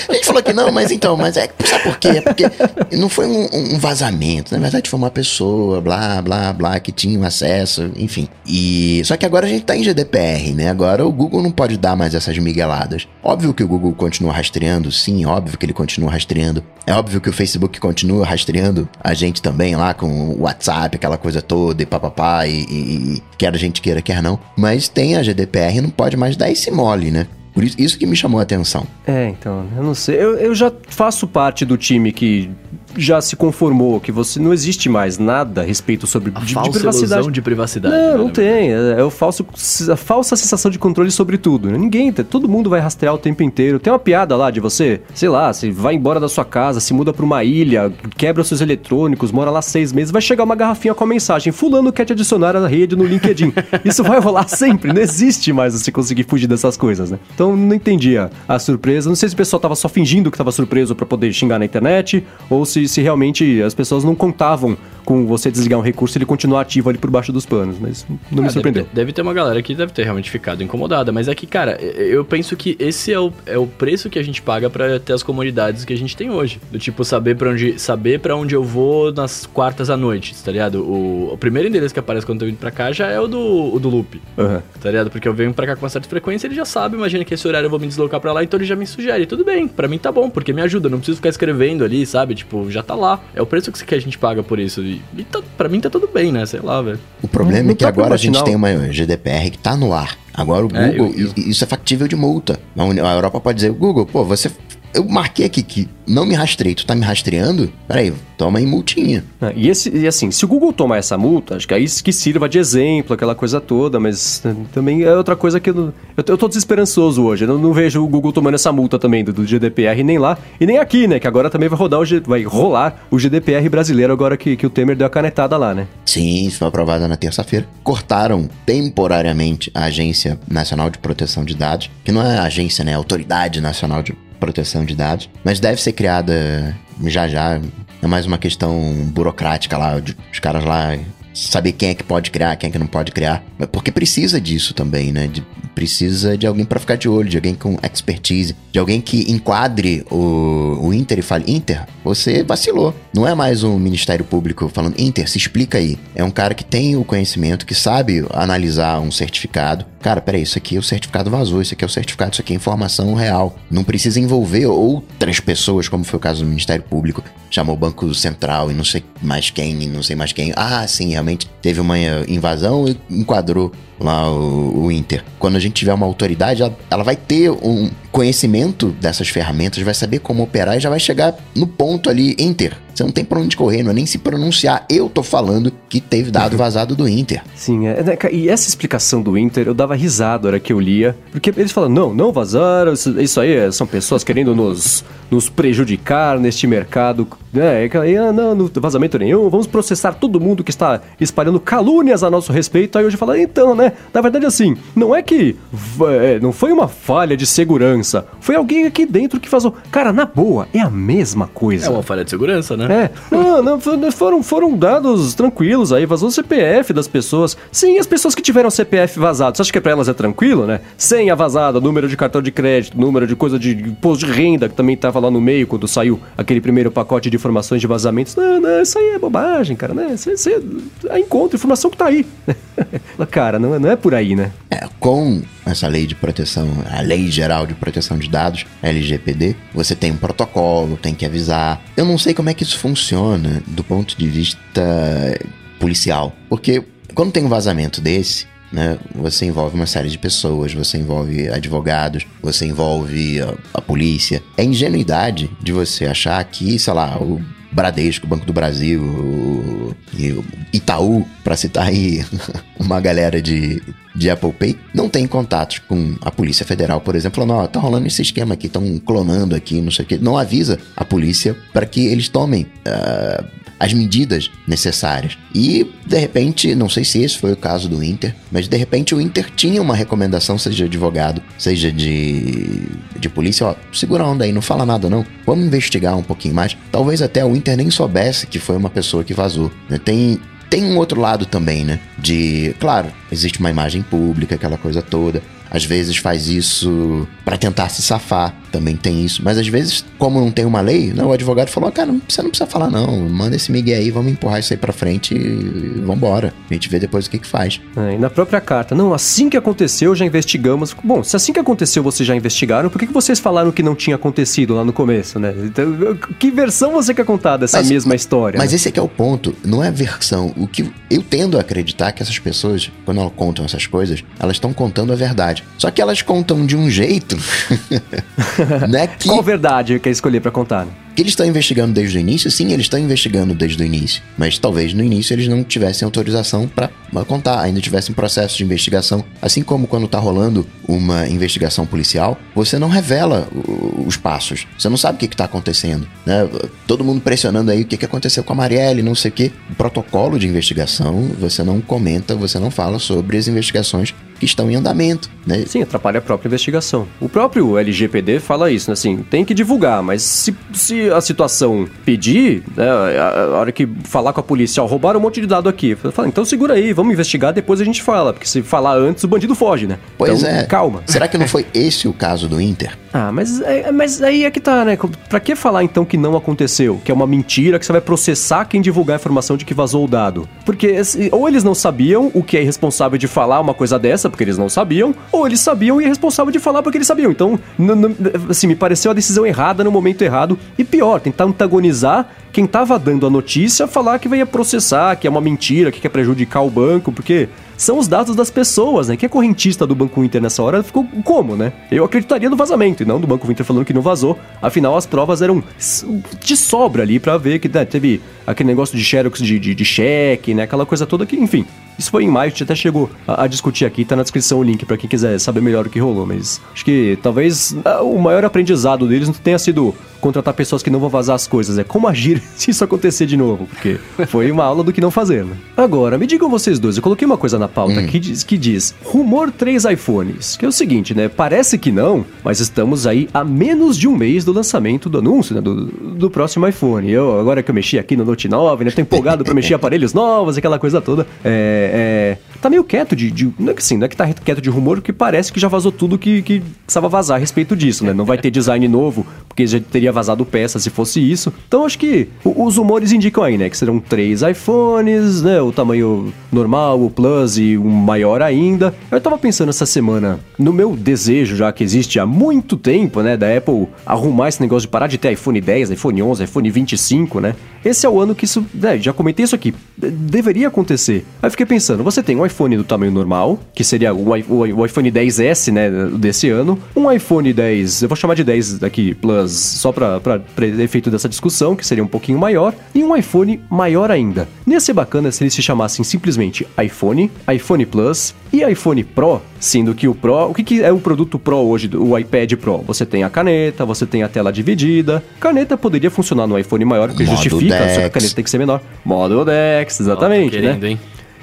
A gente falou que não, mas então, mas é, sabe por quê? É porque não foi um, um vazamento, na verdade foi uma pessoa, blá, blá, blá, que tinha acesso, enfim. E, só que agora a gente tá em GDPR, né? Agora o Google não pode dar mais essas migueladas. Óbvio que o Google continua rastreando, sim, óbvio que ele continua rastreando. É óbvio que o Facebook continua rastreando a gente também lá com o WhatsApp, aquela coisa toda, e papapá, e, e, e quer a gente queira, quer não. Mas tem a GDPR não pode mais dar esse mole, né? Por isso, isso que me chamou a atenção. É, então, eu não sei. Eu, eu já faço parte do time que já se conformou que você não existe mais nada a respeito sobre A de, de falsa privacidade. ilusão de privacidade. Não, né, não tem. É, é o falso, a falsa sensação de controle sobre tudo. né? Ninguém, todo mundo vai rastrear o tempo inteiro. Tem uma piada lá de você, sei lá, você vai embora da sua casa, se muda pra uma ilha, quebra os seus eletrônicos, mora lá seis meses, vai chegar uma garrafinha com a mensagem: Fulano quer te adicionar à rede no LinkedIn. [laughs] Isso vai rolar sempre, não existe mais você conseguir fugir dessas coisas, né? Então não entendi a, a surpresa. Não sei se o pessoal tava só fingindo que tava surpreso pra poder xingar na internet, ou se, se realmente as pessoas não contavam com você desligar um recurso e ele continuar ativo ali por baixo dos panos, mas não me Ah, surpreendeu. Deve, deve ter uma galera que deve ter realmente ficado incomodada, mas é que, cara, eu penso que esse é o, é o preço que a gente paga pra ter as comodidades que a gente tem hoje. Do tipo, saber para onde saber para onde eu vou nas quartas à noite, tá ligado? O, o primeiro endereço que aparece quando eu tô indo pra cá já é o do, o do loop, Aham. tá ligado? Porque eu venho pra cá com uma certa frequência, ele já sabe, imagina que esse horário eu vou me deslocar pra lá, então ele já me sugere. Tudo bem, pra mim tá bom, porque me ajuda, não preciso ficar escrevendo ali, sabe? Tipo, já tá lá. É o preço que a gente paga por isso. E, e tá, pra mim tá tudo bem, né? Sei lá, velho. O problema Não é que tá agora a gente tem uma GDPR que tá no ar. Agora o É, Google, eu- eu- i- isso é factível de multa. A Europa pode dizer, Google, pô, você eu marquei aqui que não me rastrei, tu tá me rastreando? Peraí, toma aí multinha. Ah, e, esse, e assim, se o Google tomar essa multa, acho que aí que sirva de exemplo, aquela coisa toda, mas também é outra coisa que eu, eu, eu tô desesperançoso hoje. Eu não, não, vejo o Google tomando essa multa também do, do, GDPR nem lá e nem aqui, né? Que agora também vai rodar o vai rolar o GDPR brasileiro agora que, que o Temer deu a canetada lá, né? Sim, foi aprovada na terça-feira. Cortaram temporariamente a Agência Nacional de Proteção de Dados, que não é agência, né? É Autoridade Nacional de proteção de dados, mas deve ser criada já já. É mais uma questão burocrática lá, de, os caras lá saber quem é que pode criar, quem é que não pode criar. Porque precisa disso também, né? De, precisa de alguém para ficar de olho, de alguém com expertise, de alguém que enquadre o, o Inter e fale: Inter, você vacilou. Não é mais um Ministério Público falando: Inter, se explica aí. É um cara que tem o conhecimento, que sabe analisar um certificado. Cara, peraí, isso aqui é o certificado vazou, isso aqui é o certificado, isso aqui é informação real. Não precisa envolver outras pessoas, como foi o caso do Ministério Público, chamou o Banco Central e não sei mais quem, e não sei mais quem. Ah, sim, realmente teve uma invasão e enquadrou lá o, o Inter. Quando a gente tiver uma autoridade, ela, ela vai ter um conhecimento dessas ferramentas, vai saber como operar e já vai chegar no ponto ali, Inter. Você não tem pra onde correr, não é nem se pronunciar. Eu tô falando que teve dado vazado do Inter. Sim, é, né, e essa explicação do Inter, eu dava risada na hora que eu lia, porque eles falam, não, não vazaram, isso aí são pessoas querendo nos, nos prejudicar neste mercado. Né? Ah, não, não, vazamento nenhum, vamos processar todo mundo que está espalhando calúnias a nosso respeito. Aí hoje fala, então, né, na verdade assim, não é que é, não foi uma falha de segurança, foi alguém aqui dentro que vazou. Cara, na boa, é a mesma coisa. É uma falha de segurança, né? É, não, não, foram, foram dados tranquilos aí, vazou o CPF das pessoas. Sim, as pessoas que tiveram CPF vazado, você acha que pra elas é tranquilo, né? Senha vazada, número de cartão de crédito, número de coisa de imposto de renda, que também tava lá no meio quando saiu aquele primeiro pacote de informações de vazamentos. Não, não, isso aí é bobagem, cara, né? Você, você encontra informação que tá aí. [laughs] cara, não, não é por aí, né? É, com essa lei de proteção, a Lei Geral de Proteção de Dados, LGPD, você tem um protocolo, tem que avisar. Eu não sei como é que isso funciona do ponto de vista policial, porque quando tem um vazamento desse, né, você envolve uma série de pessoas, você envolve advogados, você envolve a, a polícia. É ingenuidade de você achar que, sei lá, o Bradesco, Banco do Brasil, Itaú, para citar aí [laughs] uma galera de, de Apple Pay, não tem contatos com a Polícia Federal, por exemplo, ó, tá rolando esse esquema aqui, estão clonando aqui, não sei o quê. Não avisa a polícia para que eles tomem uh, as medidas necessárias. E, de repente, não sei se esse foi o caso do Inter, mas de repente o Inter tinha uma recomendação, seja de advogado, seja de, de polícia, ó, segura a onda aí, não fala nada não, vamos investigar um pouquinho mais. Talvez até o Inter nem soubesse que foi uma pessoa que vazou. Né? Tem tem um outro lado também, né? De, claro, existe uma imagem pública, aquela coisa toda às vezes faz isso para tentar se safar, também tem isso. Mas às vezes, como não tem uma lei, né, o advogado falou: cara, você não precisa falar, não, manda esse migué aí, vamos empurrar isso aí pra frente e vambora. A gente vê depois o que que faz. É, e na própria carta, não, assim que aconteceu, já investigamos. Bom, se assim que aconteceu vocês já investigaram, por que, que vocês falaram que não tinha acontecido lá no começo, né? Então, que versão você quer contar dessa mas, mesma história? Mas né? esse aqui é o ponto, não é versão. O que eu tendo a acreditar que essas pessoas, quando elas contam essas coisas, elas estão contando a verdade. Só que elas contam de um jeito, [laughs] [laughs] né? Que... Qual verdade quer escolher para contar? Né? Que eles estão investigando desde o início? Sim, eles estão investigando desde o início. Mas talvez no início eles não tivessem autorização para contar, ainda tivessem processo de investigação. Assim como quando está rolando uma investigação policial, você não revela os passos. Você não sabe o que está acontecendo. Né? Todo mundo pressionando aí o que, que aconteceu com a Marielle, não sei o quê. O protocolo de investigação, você não comenta, você não fala sobre as investigações que estão em andamento, né? Sim, atrapalha a própria investigação. O próprio LGPD fala isso, né? Assim, tem que divulgar, mas se, se a situação pedir, né, a, hora que falar com a polícia, ó, roubaram um monte de dado aqui. Fala, então segura aí, vamos investigar, depois a gente fala. Porque se falar antes, o bandido foge, né? Pois então, é. Calma. Será que não foi esse o caso do Inter? Ah, mas, é, mas aí é que tá, né? Pra que falar então que não aconteceu? Que é uma mentira, que você vai processar quem divulgar a informação de que vazou o dado? Porque ou eles não sabiam o que é irresponsável de falar uma coisa dessa, porque eles não sabiam, ou eles sabiam e é responsável de falar porque eles sabiam. Então, assim, me pareceu a decisão errada no momento errado. E pior, tentar antagonizar quem tava dando a notícia, falar que ia processar, que é uma mentira, que quer prejudicar o banco, porque são os dados das pessoas, né? Que é correntista do Banco Inter nessa hora ficou como, né? Eu acreditaria no vazamento e não do Banco Inter falando que não vazou. Afinal, as provas eram de sobra ali para ver que né, teve aquele negócio de xerox de, de, de cheque, né? Aquela coisa toda que, enfim, isso foi em maio, a gente até chegou a, a discutir aqui, tá na descrição o link para quem quiser saber melhor o que rolou, mas acho que talvez ah, o maior aprendizado deles não tenha sido contratar pessoas que não vão vazar as coisas, é como agir [laughs] se isso acontecer de novo, porque foi uma aula do que não fazer, né? Agora, me digam vocês dois, eu coloquei uma coisa na pauta hum. que, diz, que diz rumor 3 iPhones, que é o seguinte, né? Parece que não, mas estamos aí a menos de um mês do lançamento do anúncio, né? Do, do próximo iPhone. Eu, agora que eu mexi aqui no Note 9, né? Tô empolgado pra mexer [laughs] aparelhos novos, aquela coisa toda. É, é, tá meio quieto de, de. Não é que assim, não é que tá quieto de rumor, porque parece que já vazou tudo que, que precisava vazar a respeito disso, né? Não vai ter design novo, porque já teria vazado peça se fosse isso. Então acho que os rumores indicam aí, né? Que serão três iPhones, né? O tamanho normal, o Plus e um maior ainda. Eu tava pensando essa semana no meu desejo, já que existe há muito tempo, né? Da Apple arrumar esse negócio de parar de ter iPhone 10, iPhone 11, iPhone 25, né? Esse é o ano que isso. Né, já comentei isso aqui. Deveria acontecer. Aí fiquei pensando: você tem um iPhone do tamanho normal, que seria o, o, o iPhone 10S, né? Desse ano. Um iPhone 10, eu vou chamar de 10 aqui, Plus, só pra efeito dessa discussão, que seria um pouquinho maior. E um iPhone maior ainda. Ia ser bacana se eles se chamassem simplesmente iPhone, iPhone Plus e iPhone Pro, sendo que o Pro, o que, que, é o produto Pro hoje, o iPad Pro? Você tem a caneta, você tem a tela dividida. Caneta poderia funcionar no iPhone maior, porque Modo justifica, Dex. só que a caneta tem que ser menor. Modo Dex, exatamente, oh, querendo, né? Hein?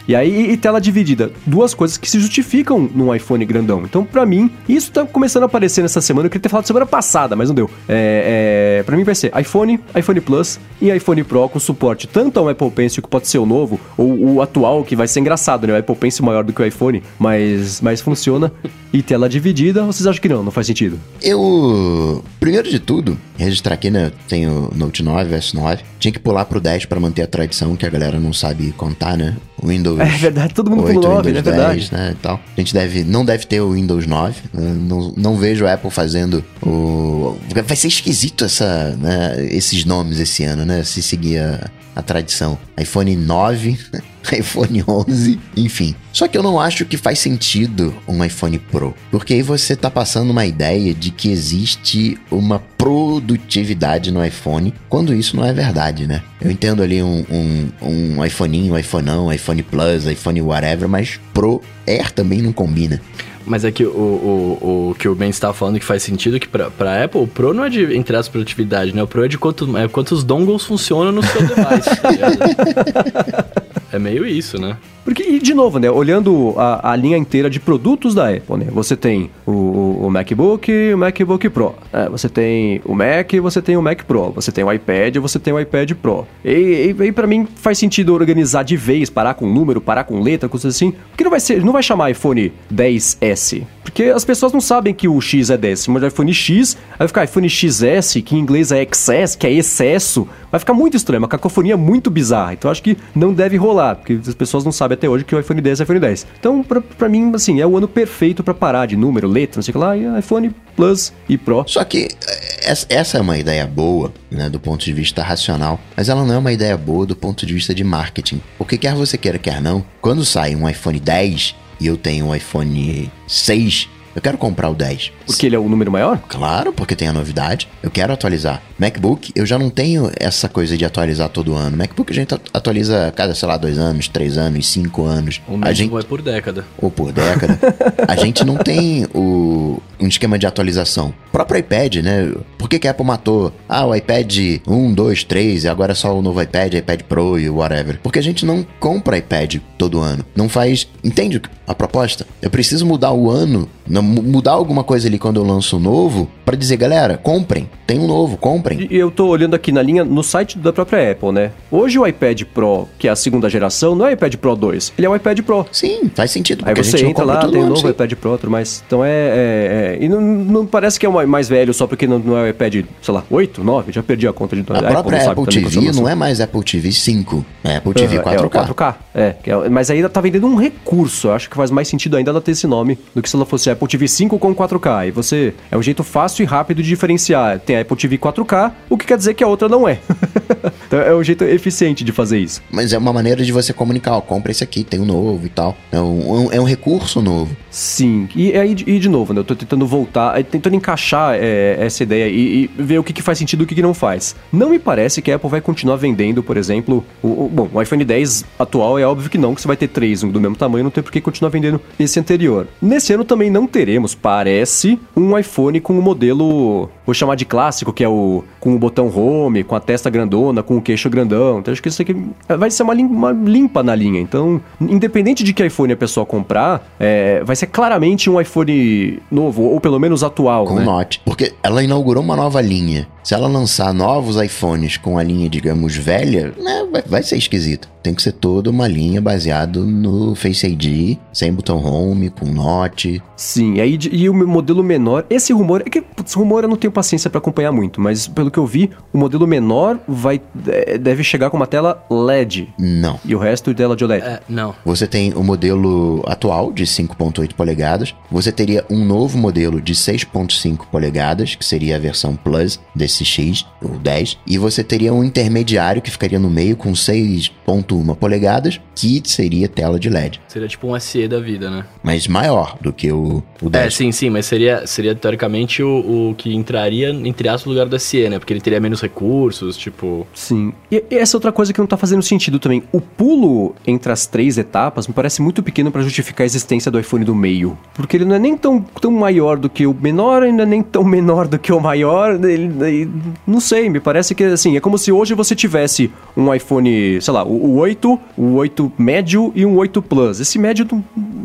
E aí, e tela dividida. Duas coisas que se justificam num iPhone grandão. Então, para mim, isso tá começando a aparecer nessa semana. Eu queria ter falado semana passada, mas não deu. É, é, para mim vai ser iPhone, iPhone Plus e iPhone Pro com suporte tanto ao Apple Pencil, que pode ser o novo, ou o atual, que vai ser engraçado, né? O Apple Pencil maior do que o iPhone, mas, mas funciona. E tela dividida, vocês acham que não? Não faz sentido? Eu, primeiro de tudo, registrar aqui, né? Tenho Note 9, S9. Tinha que pular pro 10 para manter a tradição, que a galera não sabe contar, né? Windows. É verdade, todo mundo 8, pulou 9, Windows é verdade. 10, né, tal. A gente deve, não deve ter o Windows 9. Né, não, não vejo a Apple fazendo o. Vai ser esquisito essa, né, esses nomes esse ano, né? Se seguir a, a tradição. iPhone 9, [laughs] iPhone 11, enfim. Só que eu não acho que faz sentido um iPhone Pro, porque aí você tá passando uma ideia de que existe uma produtividade no iPhone, quando isso não é verdade, né? Eu entendo ali um, um, um iPhoneinho, um iPhoneão, iPhone Plus, iPhone whatever, mas Pro Air também não combina. Mas é que o, o, o que o Ben estava falando que faz sentido que para pra Apple, o Pro não é de entre as produtividade, né? O Pro é de quanto, é quantos dongles funcionam no seu device, tá [laughs] É meio isso, né? Porque, e de novo, né? Olhando a, a linha inteira de produtos da Apple, né? Você tem o, o, MacBook e o MacBook Pro. Né? Você tem o Mac e você tem o Mac Pro. Você tem o iPad e você tem o iPad Pro. E, e, e para mim faz sentido organizar de vez, parar com número, parar com letra, coisas assim. Porque não vai ser, não vai chamar iPhone 10S. Porque as pessoas não sabem que o X é décimo de iPhone X, vai ficar iPhone XS, que em inglês é excess, que é excesso. Vai ficar muito estranho, uma cacofonia muito bizarra. Então acho que não deve rolar, porque as pessoas não sabem até hoje que o iPhone 10 é iPhone 10. Então, pra, pra mim, assim, é o ano perfeito para parar de número, letra, não sei o que lá, e iPhone Plus e Pro. Só que eh, essa é uma ideia boa, né, do ponto de vista racional, mas ela não é uma ideia boa do ponto de vista de marketing. Porque quer você queira, quer não, quando sai um iPhone 10 e eu tenho um iPhone 6, eu quero comprar o 10. Porque ele é o número maior? Claro, porque tem a novidade. Eu quero atualizar. MacBook, eu já não tenho essa coisa de atualizar todo ano. MacBook a gente atualiza cada, sei lá, dois anos, três anos, cinco anos. O a gente vai por década. Ou por década. [laughs] a gente não tem o, um esquema de atualização. O próprio iPad, né? Por que, que a Apple matou? Ah, o iPad 1, 2, 3 e agora é só o novo iPad, iPad Pro e whatever. Porque a gente não compra iPad todo ano. Não faz. Entende a proposta? Eu preciso mudar o ano, mudar alguma coisa ali quando eu lanço um novo, para dizer, galera, comprem. Tem um novo, comprem. E eu tô olhando aqui na linha, no site da própria Apple, né? Hoje o iPad Pro, que é a segunda geração, não é o iPad Pro 2, ele é o iPad Pro. Sim, faz sentido. Aí você entra lá, tem um novo sim. iPad Pro, tudo mais. Então é. é, é e não, não, parece que é o mais velho só porque não, não, é o iPad, sei lá, 8, 9, já perdi a conta de A, a própria Apple, Apple TV não é mais Apple TV 5, é Apple TV uhum, 4K. É, 4K. É, mas ainda tá vendendo um recurso. Eu acho que faz mais sentido ainda ela ter esse nome do que se ela fosse Apple TV 5 com 4K. E você é um jeito fácil e rápido de diferenciar. Tem a Apple TV 4K, o que quer dizer que a outra não é. [laughs] então é um jeito eficiente de fazer isso. Mas é uma maneira de você comunicar, ó, compra esse aqui, tem um novo e tal. É um, é um recurso novo. Sim, e aí e de novo, né? Eu tô tentando voltar, tentando encaixar é, essa ideia e, e, ver o que, que faz sentido e o que, que não faz. Não me parece que a Apple vai continuar vendendo, por exemplo, o, o, bom, o iPhone 10 atual é óbvio que não, que você vai ter três um do mesmo tamanho, não tem por que continuar vendendo esse anterior. Nesse ano também não teremos, parece, um iPhone com o modelo, vou chamar de clássico, que é o com o botão home, com a testa grandona, com o queixo grandão. Então acho que isso aqui vai ser uma, uma limpa na linha. Então, independente de que iPhone a pessoa comprar, é, vai ser claramente um iPhone novo, ou pelo menos atual. Com né? Note. Porque ela inaugurou uma nova linha. Se ela lançar novos iPhones com a linha, digamos, velha, né, vai, vai ser esquisito tem que ser toda uma linha baseada no Face ID, sem botão home, com note. Sim, aí e o modelo menor, esse rumor, é que putz, rumor eu não tenho paciência para acompanhar muito, mas pelo que eu vi, o modelo menor vai é, deve chegar com uma tela LED. Não. E o resto dela de OLED. É, não. Você tem o modelo atual de 5.8 polegadas, você teria um novo modelo de 6.5 polegadas, que seria a versão Plus desse X, o 10, e você teria um intermediário que ficaria no meio com 6.1 1 polegadas, que seria tela de LED. Seria tipo um SE da vida, né? Mas maior do que o, o 10. É, sim, sim, mas seria, seria teoricamente o, o que entraria, entre aspas, no lugar do SE, né? Porque ele teria menos recursos, tipo... Sim. E, e essa outra coisa que não tá fazendo sentido também. O pulo entre as três etapas me parece muito pequeno para justificar a existência do iPhone do meio. Porque ele não é nem tão, tão maior do que o menor, ainda nem tão [laughs] menor do que o maior. Ele, ele, não sei, me parece que assim, é como se hoje você tivesse um iPhone, sei lá, o, o 8, o 8 médio e um 8 Plus. Esse médio,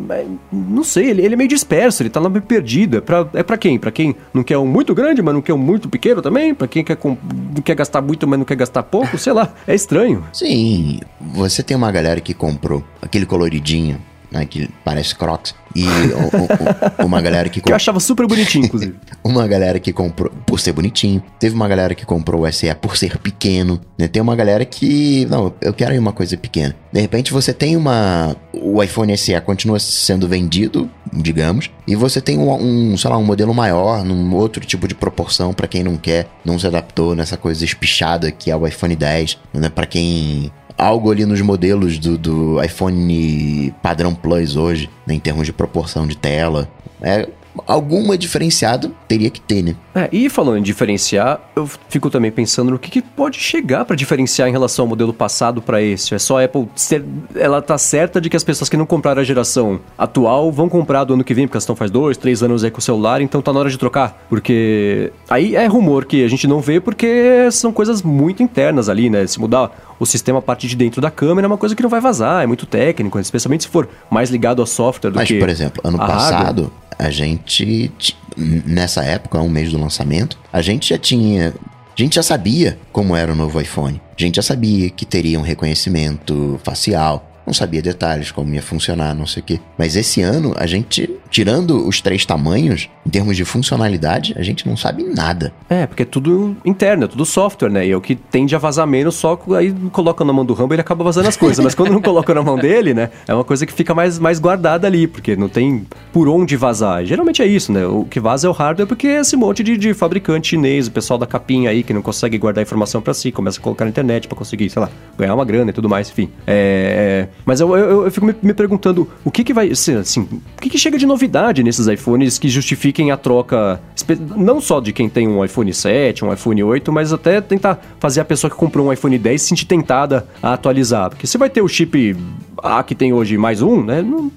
é, não sei, ele, ele, é meio disperso, ele tá lá meio perdido. É pra, é pra quem? Pra quem não quer um muito grande, mas não quer um muito pequeno também? Pra quem quer, quer gastar muito, mas não quer gastar pouco? Sei lá, é estranho. Sim, você tem uma galera que comprou aquele coloridinho, né, que parece Crocs. E o, o, uma galera que... [laughs] que eu achava super bonitinho, inclusive. [laughs] uma galera que comprou por ser bonitinho. Teve uma galera que comprou o SE por ser pequeno. Né? Tem uma galera que... Não, eu quero uma coisa pequena. De repente você tem uma... O iPhone SE continua sendo vendido, digamos. E você tem um, um sei lá, um modelo maior, num outro tipo de proporção para quem não quer, não se adaptou nessa coisa espichada que é o iPhone 10. Né? para quem algo ali nos modelos do, do iPhone padrão Plus hoje, né, em termos de proporção de tela. É, alguma diferenciado teria que ter, né? É, e falando em diferenciar, eu fico também pensando no que, que pode chegar para diferenciar em relação ao modelo passado para esse. É só a Apple ser, ela tá certa de que as pessoas que não compraram a geração atual vão comprar do ano que vem, porque elas estão faz dois, três anos aí com o celular, então tá na hora de trocar. Porque aí é rumor que a gente não vê porque são coisas muito internas ali, né? Se mudar o sistema a partir de dentro da câmera é uma coisa que não vai vazar, é muito técnico, especialmente se for mais ligado ao software do Mas, que por exemplo, ano passado, a gente, nessa época, um mês do lançamento, a gente já tinha. A gente já sabia como era o novo iPhone. A gente já sabia que teria um reconhecimento facial. Não sabia detalhes, como ia funcionar, não sei o quê. Mas esse ano, a gente, tirando os três tamanhos, em termos de funcionalidade, a gente não sabe nada. É, porque é tudo interno, é tudo software, né? E é o que tende a vazar menos, só aí coloca na mão do Rambo ele acaba vazando as coisas. Mas quando não coloca na mão dele, né? É uma coisa que fica mais, mais guardada ali, porque não tem por onde vazar. Geralmente é isso, né? O que vaza é o hardware, porque é esse monte de, de fabricante chinês, o pessoal da capinha aí que não consegue guardar informação para si, começa a colocar na internet para conseguir, sei lá, ganhar uma grana e tudo mais, enfim. É. Mas eu, eu, eu fico me, me, perguntando o que que vai assim, o que que chega de novidade nesses iPhones que justifiquem a troca, não só de quem tem um iPhone 7, um iPhone 8, mas até tentar fazer a pessoa que comprou um iPhone 10 se sentir tentada a atualizar. Porque você vai ter o chip A que tem hoje mais um, né? Não,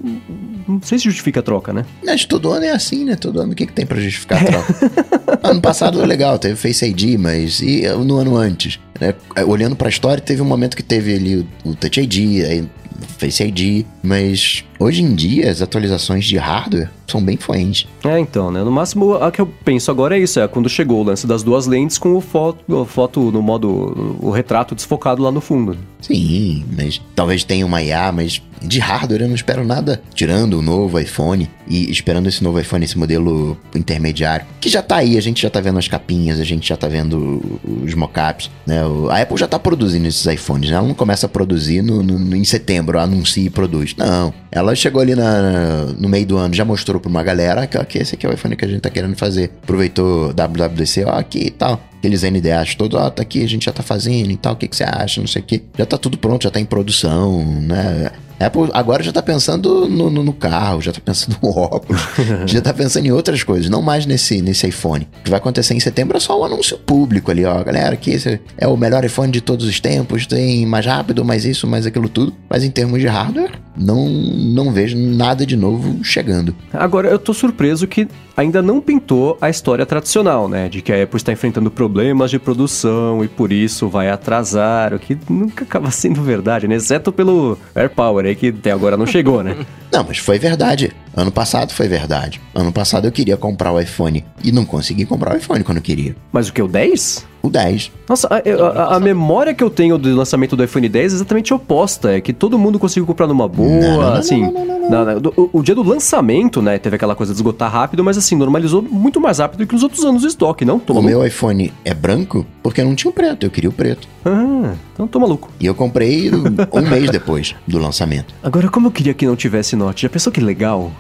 não sei se justifica a troca, né? Mas todo ano é assim, né? Todo ano o que, que tem para justificar a troca? [laughs] ano passado foi legal, teve Face ID, mas e no ano antes? Né? Olhando para a história, teve um momento que teve ali o, o Touch ID, aí Face ID, mas hoje em dia as atualizações de hardware são bem fluentes. É, então, né? No máximo, a que eu penso agora é isso, é quando chegou o lance das duas lentes com o foto, a foto no modo, o retrato desfocado lá no fundo. Sim, mas talvez tenha uma IA, mas de hardware eu não espero nada, tirando o novo iPhone e esperando esse novo iPhone, esse modelo intermediário, que já tá aí, a gente já tá vendo as capinhas, a gente já tá vendo os mockups, né? A Apple já tá produzindo esses iPhones, né? Ela não começa a produzir no, no, em setembro, anuncia e produz. Não. Ela chegou ali na, no meio do ano, já mostrou pra uma galera que, que esse aqui é o iPhone que a gente tá querendo fazer. Aproveitou WWDC, ó, aqui e tal aqueles NDAs todos, ó, oh, tá aqui, a gente já tá fazendo e tal, o que, que você acha, não sei o que. Já tá tudo pronto, já tá em produção, né? Apple agora já tá pensando no, no, no carro, já tá pensando no óculos, [laughs] já tá pensando em outras coisas, não mais nesse, nesse iPhone. O que vai acontecer em setembro é só um anúncio público ali, ó. Galera, que esse é o melhor iPhone de todos os tempos, tem mais rápido, mais isso, mais aquilo tudo. Mas em termos de hardware, não, não vejo nada de novo chegando. Agora, eu tô surpreso que ainda não pintou a história tradicional, né? De que a Apple está enfrentando problemas de produção e por isso vai atrasar, o que nunca acaba [laughs] sendo verdade, né? Exceto pelo AirPower aí, que até agora não chegou, né? [laughs] não, mas foi verdade. Ano passado foi verdade. Ano passado eu queria comprar o iPhone e não consegui comprar o iPhone quando eu queria. Mas o que? O 10? O 10. Nossa, a, a, a, memória que eu tenho do lançamento do iPhone 10 é exatamente oposta. É que todo mundo conseguiu comprar numa boa, não, não, assim. Não, na, do, o, o, dia do lançamento, né, teve aquela coisa de esgotar rápido, mas assim, normalizou muito mais rápido que nos outros anos do estoque, não? Tô o meu iPhone é branco porque não tinha o preto, eu queria o preto. Ah, então tô maluco. E eu comprei um [laughs] mês depois do lançamento. Agora, como eu queria que não tivesse note? Já pensou que legal?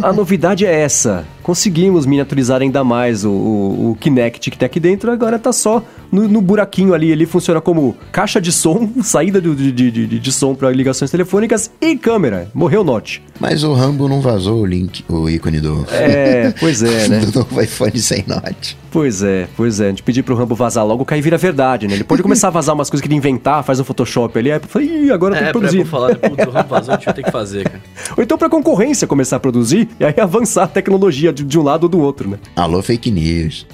a novidade é essa. Conseguimos miniaturizar ainda mais o, o, o Kinect que tem aqui dentro, agora tá só no, no, buraquinho ali. Ele funciona como caixa de som, [laughs] saída de, de, de, de som para ligações telefônicas e câmera. Morreu o Note. Mas o Rambo não vazou o link, o ícone do. É, pois é, né? [laughs] do novo iPhone sem Note. Pois é, pois é. A gente pedir pro Rambo vazar logo, cai vira verdade, né? Ele pode começar a vazar umas coisas que ele inventar, faz um Photoshop ali, aí fala, Ih, agora é, tem que produzir. É, falar, o Rambo vazou, a gente vai ter que fazer, cara. [laughs] Ou então pra concorrência começar a produzir e aí avançar a tecnologia de, de um lado ou do outro, né? Alô, fake news.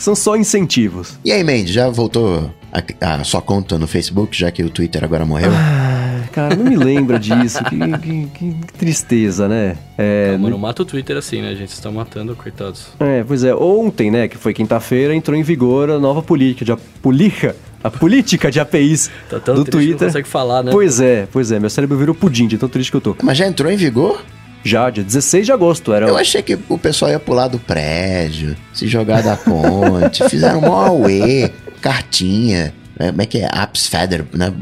São só incentivos. E aí, Mandy, já voltou a, a, sua conta no Facebook, já que o Twitter agora morreu? Ah, cara, não me lembra disso. Que, que, que, tristeza, né? É, não, não mata o Twitter assim, né, gente? Vocês estão matando, coitados. É, pois é. Ontem, né, que foi quinta-feira, entrou em vigor a nova política de política a política de APIs tá tão do Twitter. Que não consegue falar, né? Pois é, pois é. Meu cérebro virou pudim de tão triste que eu tô. Mas já entrou em vigor? Já, dia 16 de agosto. Era... Eu achei que o pessoal ia pular do prédio, se jogar da ponte, [laughs] fizeram mó auê, cartinha, é, como é que é? Appsfeather, né?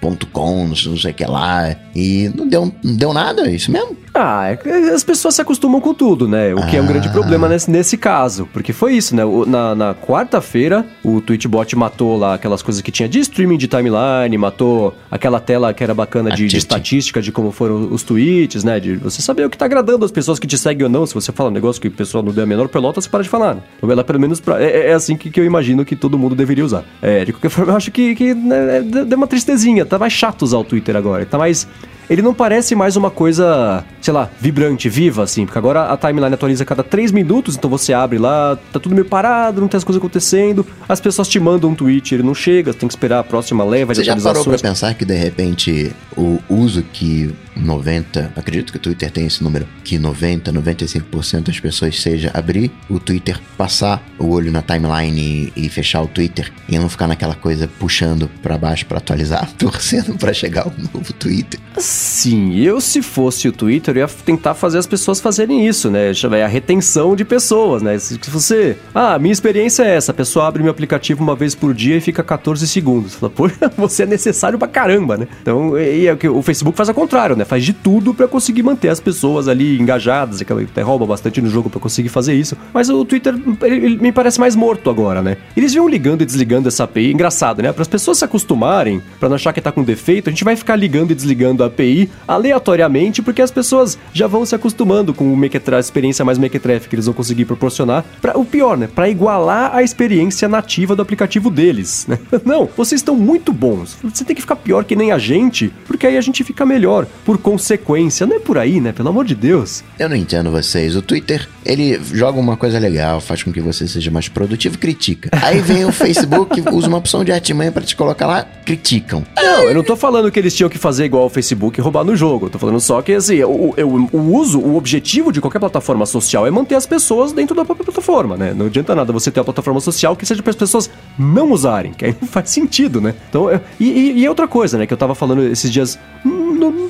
.com, não sei o que lá, e não deu, não deu nada, é isso mesmo? Ah, é as pessoas se acostumam com tudo, né? O ah. que é um grande ah. problema nesse, nesse caso. Porque foi isso, né? Na, na quarta-feira, o Twitchbot matou lá aquelas coisas que tinha de streaming de timeline, matou aquela tela que era bacana de, de, estatística de como foram os tweets, né? De você saber o que tá agradando as pessoas que te seguem ou não. Se você fala um negócio que o pessoal não deu a menor pelota, você para de falar. Né? Então, ela, pelo menos, pra, é, é, assim que, que eu imagino que todo mundo deveria usar. É, de qualquer forma, eu acho que, que né, deu uma tristezinha. Tá mais chato usar o Twitter agora. Tá mais ele não parece mais uma coisa, sei lá, vibrante, viva, assim, porque agora a timeline atualiza a cada 3 minutos, então você abre lá, tá tudo meio parado, não tem as coisas acontecendo, as pessoas te mandam um tweet, ele não chega, tem que esperar a próxima leva de Você já parou pra pensar que, de repente, o uso que 90, acredito que o Twitter tem esse número, que 90, 95% das pessoas seja abrir o Twitter, passar o olho na timeline e, e fechar o Twitter e não ficar naquela coisa puxando para baixo para atualizar, [laughs] torcendo para chegar o novo Twitter. Sim, eu se fosse o Twitter, eu ia tentar fazer as pessoas fazerem isso, né? É a retenção de pessoas, né? Se você. Ah, minha experiência é essa: a pessoa abre meu aplicativo uma vez por dia e fica 14 segundos. [laughs] Você é necessário pra caramba, né? Então, e, e, o Facebook faz ao contrário, né? Faz de tudo para conseguir manter as pessoas ali engajadas, aquela até rouba bastante no jogo para conseguir fazer isso. Mas o Twitter ele, ele me parece mais morto agora, né? Eles viam ligando e desligando essa API, engraçado, né? Para as pessoas se acostumarem, para não achar que tá com defeito, a gente vai ficar ligando e desligando a API API aleatoriamente, porque as pessoas já vão se acostumando com o Mequetref, a experiência mais Mequetref que eles vão conseguir proporcionar. Pra, o pior, né? Para igualar a experiência nativa do aplicativo deles, né? [laughs] Não, vocês estão muito bons. Você tem que ficar pior que nem a gente, porque aí a gente fica melhor, por consequência. Não é por aí, né? Pelo amor de Deus. Eu não entendo vocês. O Twitter, ele joga uma coisa legal, faz com que você seja mais produtivo e critica. Aí vem o Facebook, [laughs] usa uma opção de artimanha para te colocar lá, criticam. Não, eu não tô falando que eles tinham que fazer igual ao Facebook Facebook roubar no jogo. Tô falando só que, assim, o, o, o uso, o objetivo de qualquer plataforma social é manter as pessoas dentro da própria plataforma, né? Não adianta nada você ter uma plataforma social que seja para as pessoas não usarem, que aí não [laughs] faz sentido, né? Então, é, e, e, e, outra coisa, né, que eu tava falando esses dias,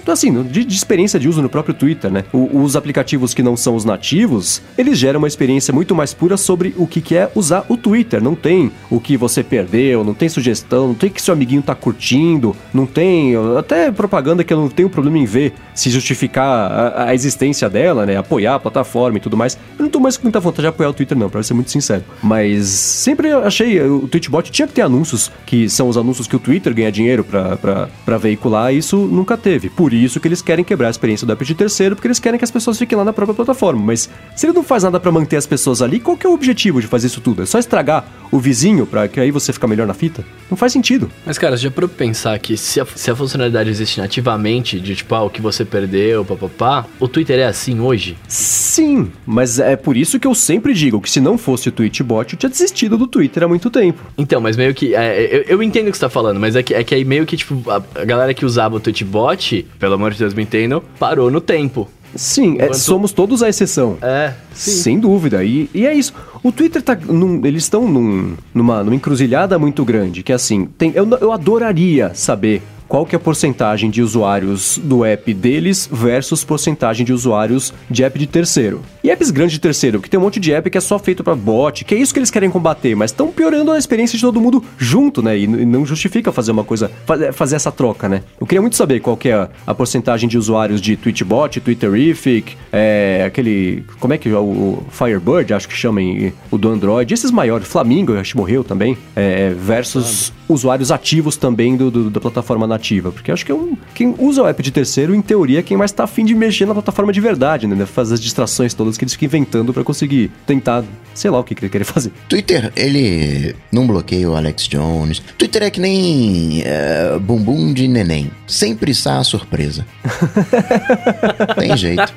assim, de, de, experiência de uso no próprio Twitter, né? O, os aplicativos que não são os nativos, eles geram uma experiência muito mais pura sobre o que, que é usar o Twitter. Não tem o que você perdeu, não tem sugestão, não tem que seu amiguinho tá curtindo, não tem até propaganda que eu não tenho problema em ver se justificar a, a existência dela, né? Apoiar a plataforma e tudo mais. Eu não tô mais com muita vontade de apoiar o Twitter, não, pra ser muito sincero. Mas sempre achei, o Tweetbot tinha que ter anúncios, que são os anúncios que o Twitter ganha dinheiro para veicular, e isso nunca teve. Por isso que eles querem quebrar a experiência do app de terceiro, porque eles querem que as pessoas fiquem lá na própria plataforma. Mas se ele não faz nada para manter as pessoas ali, qual que é o objetivo de fazer isso tudo? É só estragar o vizinho para que aí você fica melhor na fita? Não faz sentido. Mas, cara, já para pensar que se a, se a funcionalidade existe nativamente, de tipo, ah, o que você perdeu, papapá, o Twitter é assim hoje? Sim, mas é por isso que eu sempre digo que se não fosse o Tweetbot, eu tinha desistido do Twitter há muito tempo. Então, mas meio que. É, eu, eu, entendo o que você tá falando, mas é que, é que aí meio que, tipo, a, a galera que usava o Tweetbot, pelo amor de Deus, me entendam, parou no tempo. Sim, é, somos todos a exceção. É, sim. Sem dúvida. E, e é isso. O Twitter tá. Num, eles estão num, numa, numa encruzilhada muito grande. Que assim, tem, eu, eu adoraria saber qual que é a porcentagem de usuários do app deles versus porcentagem de usuários de app de terceiro. E apps grandes de terceiro, porque tem um monte de app que é só feito para bot, que é isso que eles querem combater, mas estão piorando a experiência de todo mundo junto, né? E, não justifica fazer uma coisa, fazer essa troca, né? Eu queria muito saber qual que é a, porcentagem de usuários de Twitchbot, Twitterific, é, aquele, como é que é o Firebird, acho que chamem o do Android, esses maiores, Flamingo, acho que morreu também, é, versus usuários ativos também do, do, da plataforma nativa. Porque acho que é um, quem usa o app de terceiro, em teoria, é quem mais está afim de mexer na plataforma de verdade, né? Fazer as distrações todas que eles ficam inventando para conseguir tentar, sei lá o que, que ele quer fazer. Twitter, ele não bloqueia o Alex Jones. Twitter é que nem uh, bumbum de neném. Sempre está a surpresa. [laughs] Tem jeito.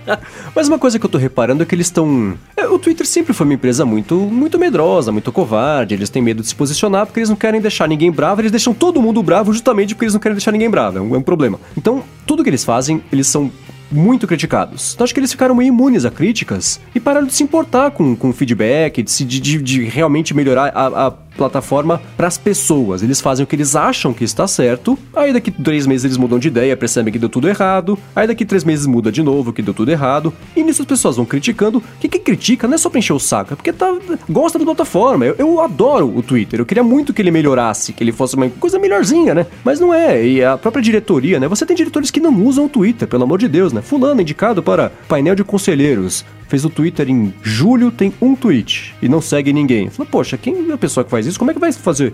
Mas uma coisa que eu tô reparando é que eles estão. É, o Twitter sempre foi uma empresa muito, muito medrosa, muito covarde. Eles têm medo de se posicionar porque eles não querem deixar ninguém bravo. Eles deixam todo mundo bravo justamente porque eles não querem deixar ninguém bravo. É um, é um problema. Então, tudo que eles fazem, eles são muito criticados. Então acho que eles ficaram meio imunes a críticas e pararam de se importar com, com feedback, de, de, de realmente melhorar a, a plataforma para as pessoas. Eles fazem o que eles acham que está certo, aí daqui três meses eles mudam de ideia, percebem que deu tudo errado, aí daqui três meses muda de novo que deu tudo errado, e nisso as pessoas vão criticando. Que quem critica não é só pra encher o saco, é porque tá, gosta da plataforma. Eu, eu adoro o Twitter, eu queria muito que ele melhorasse, que ele fosse uma coisa melhorzinha, né? Mas não é, e a própria diretoria, né? Você tem diretores que não usam o Twitter, pelo amor de Deus, né? Fulano indicado para painel de conselheiros fez o Twitter em julho, tem um tweet e não segue ninguém. Falou, poxa, quem é a pessoa que faz isso? Como é que vai fazer?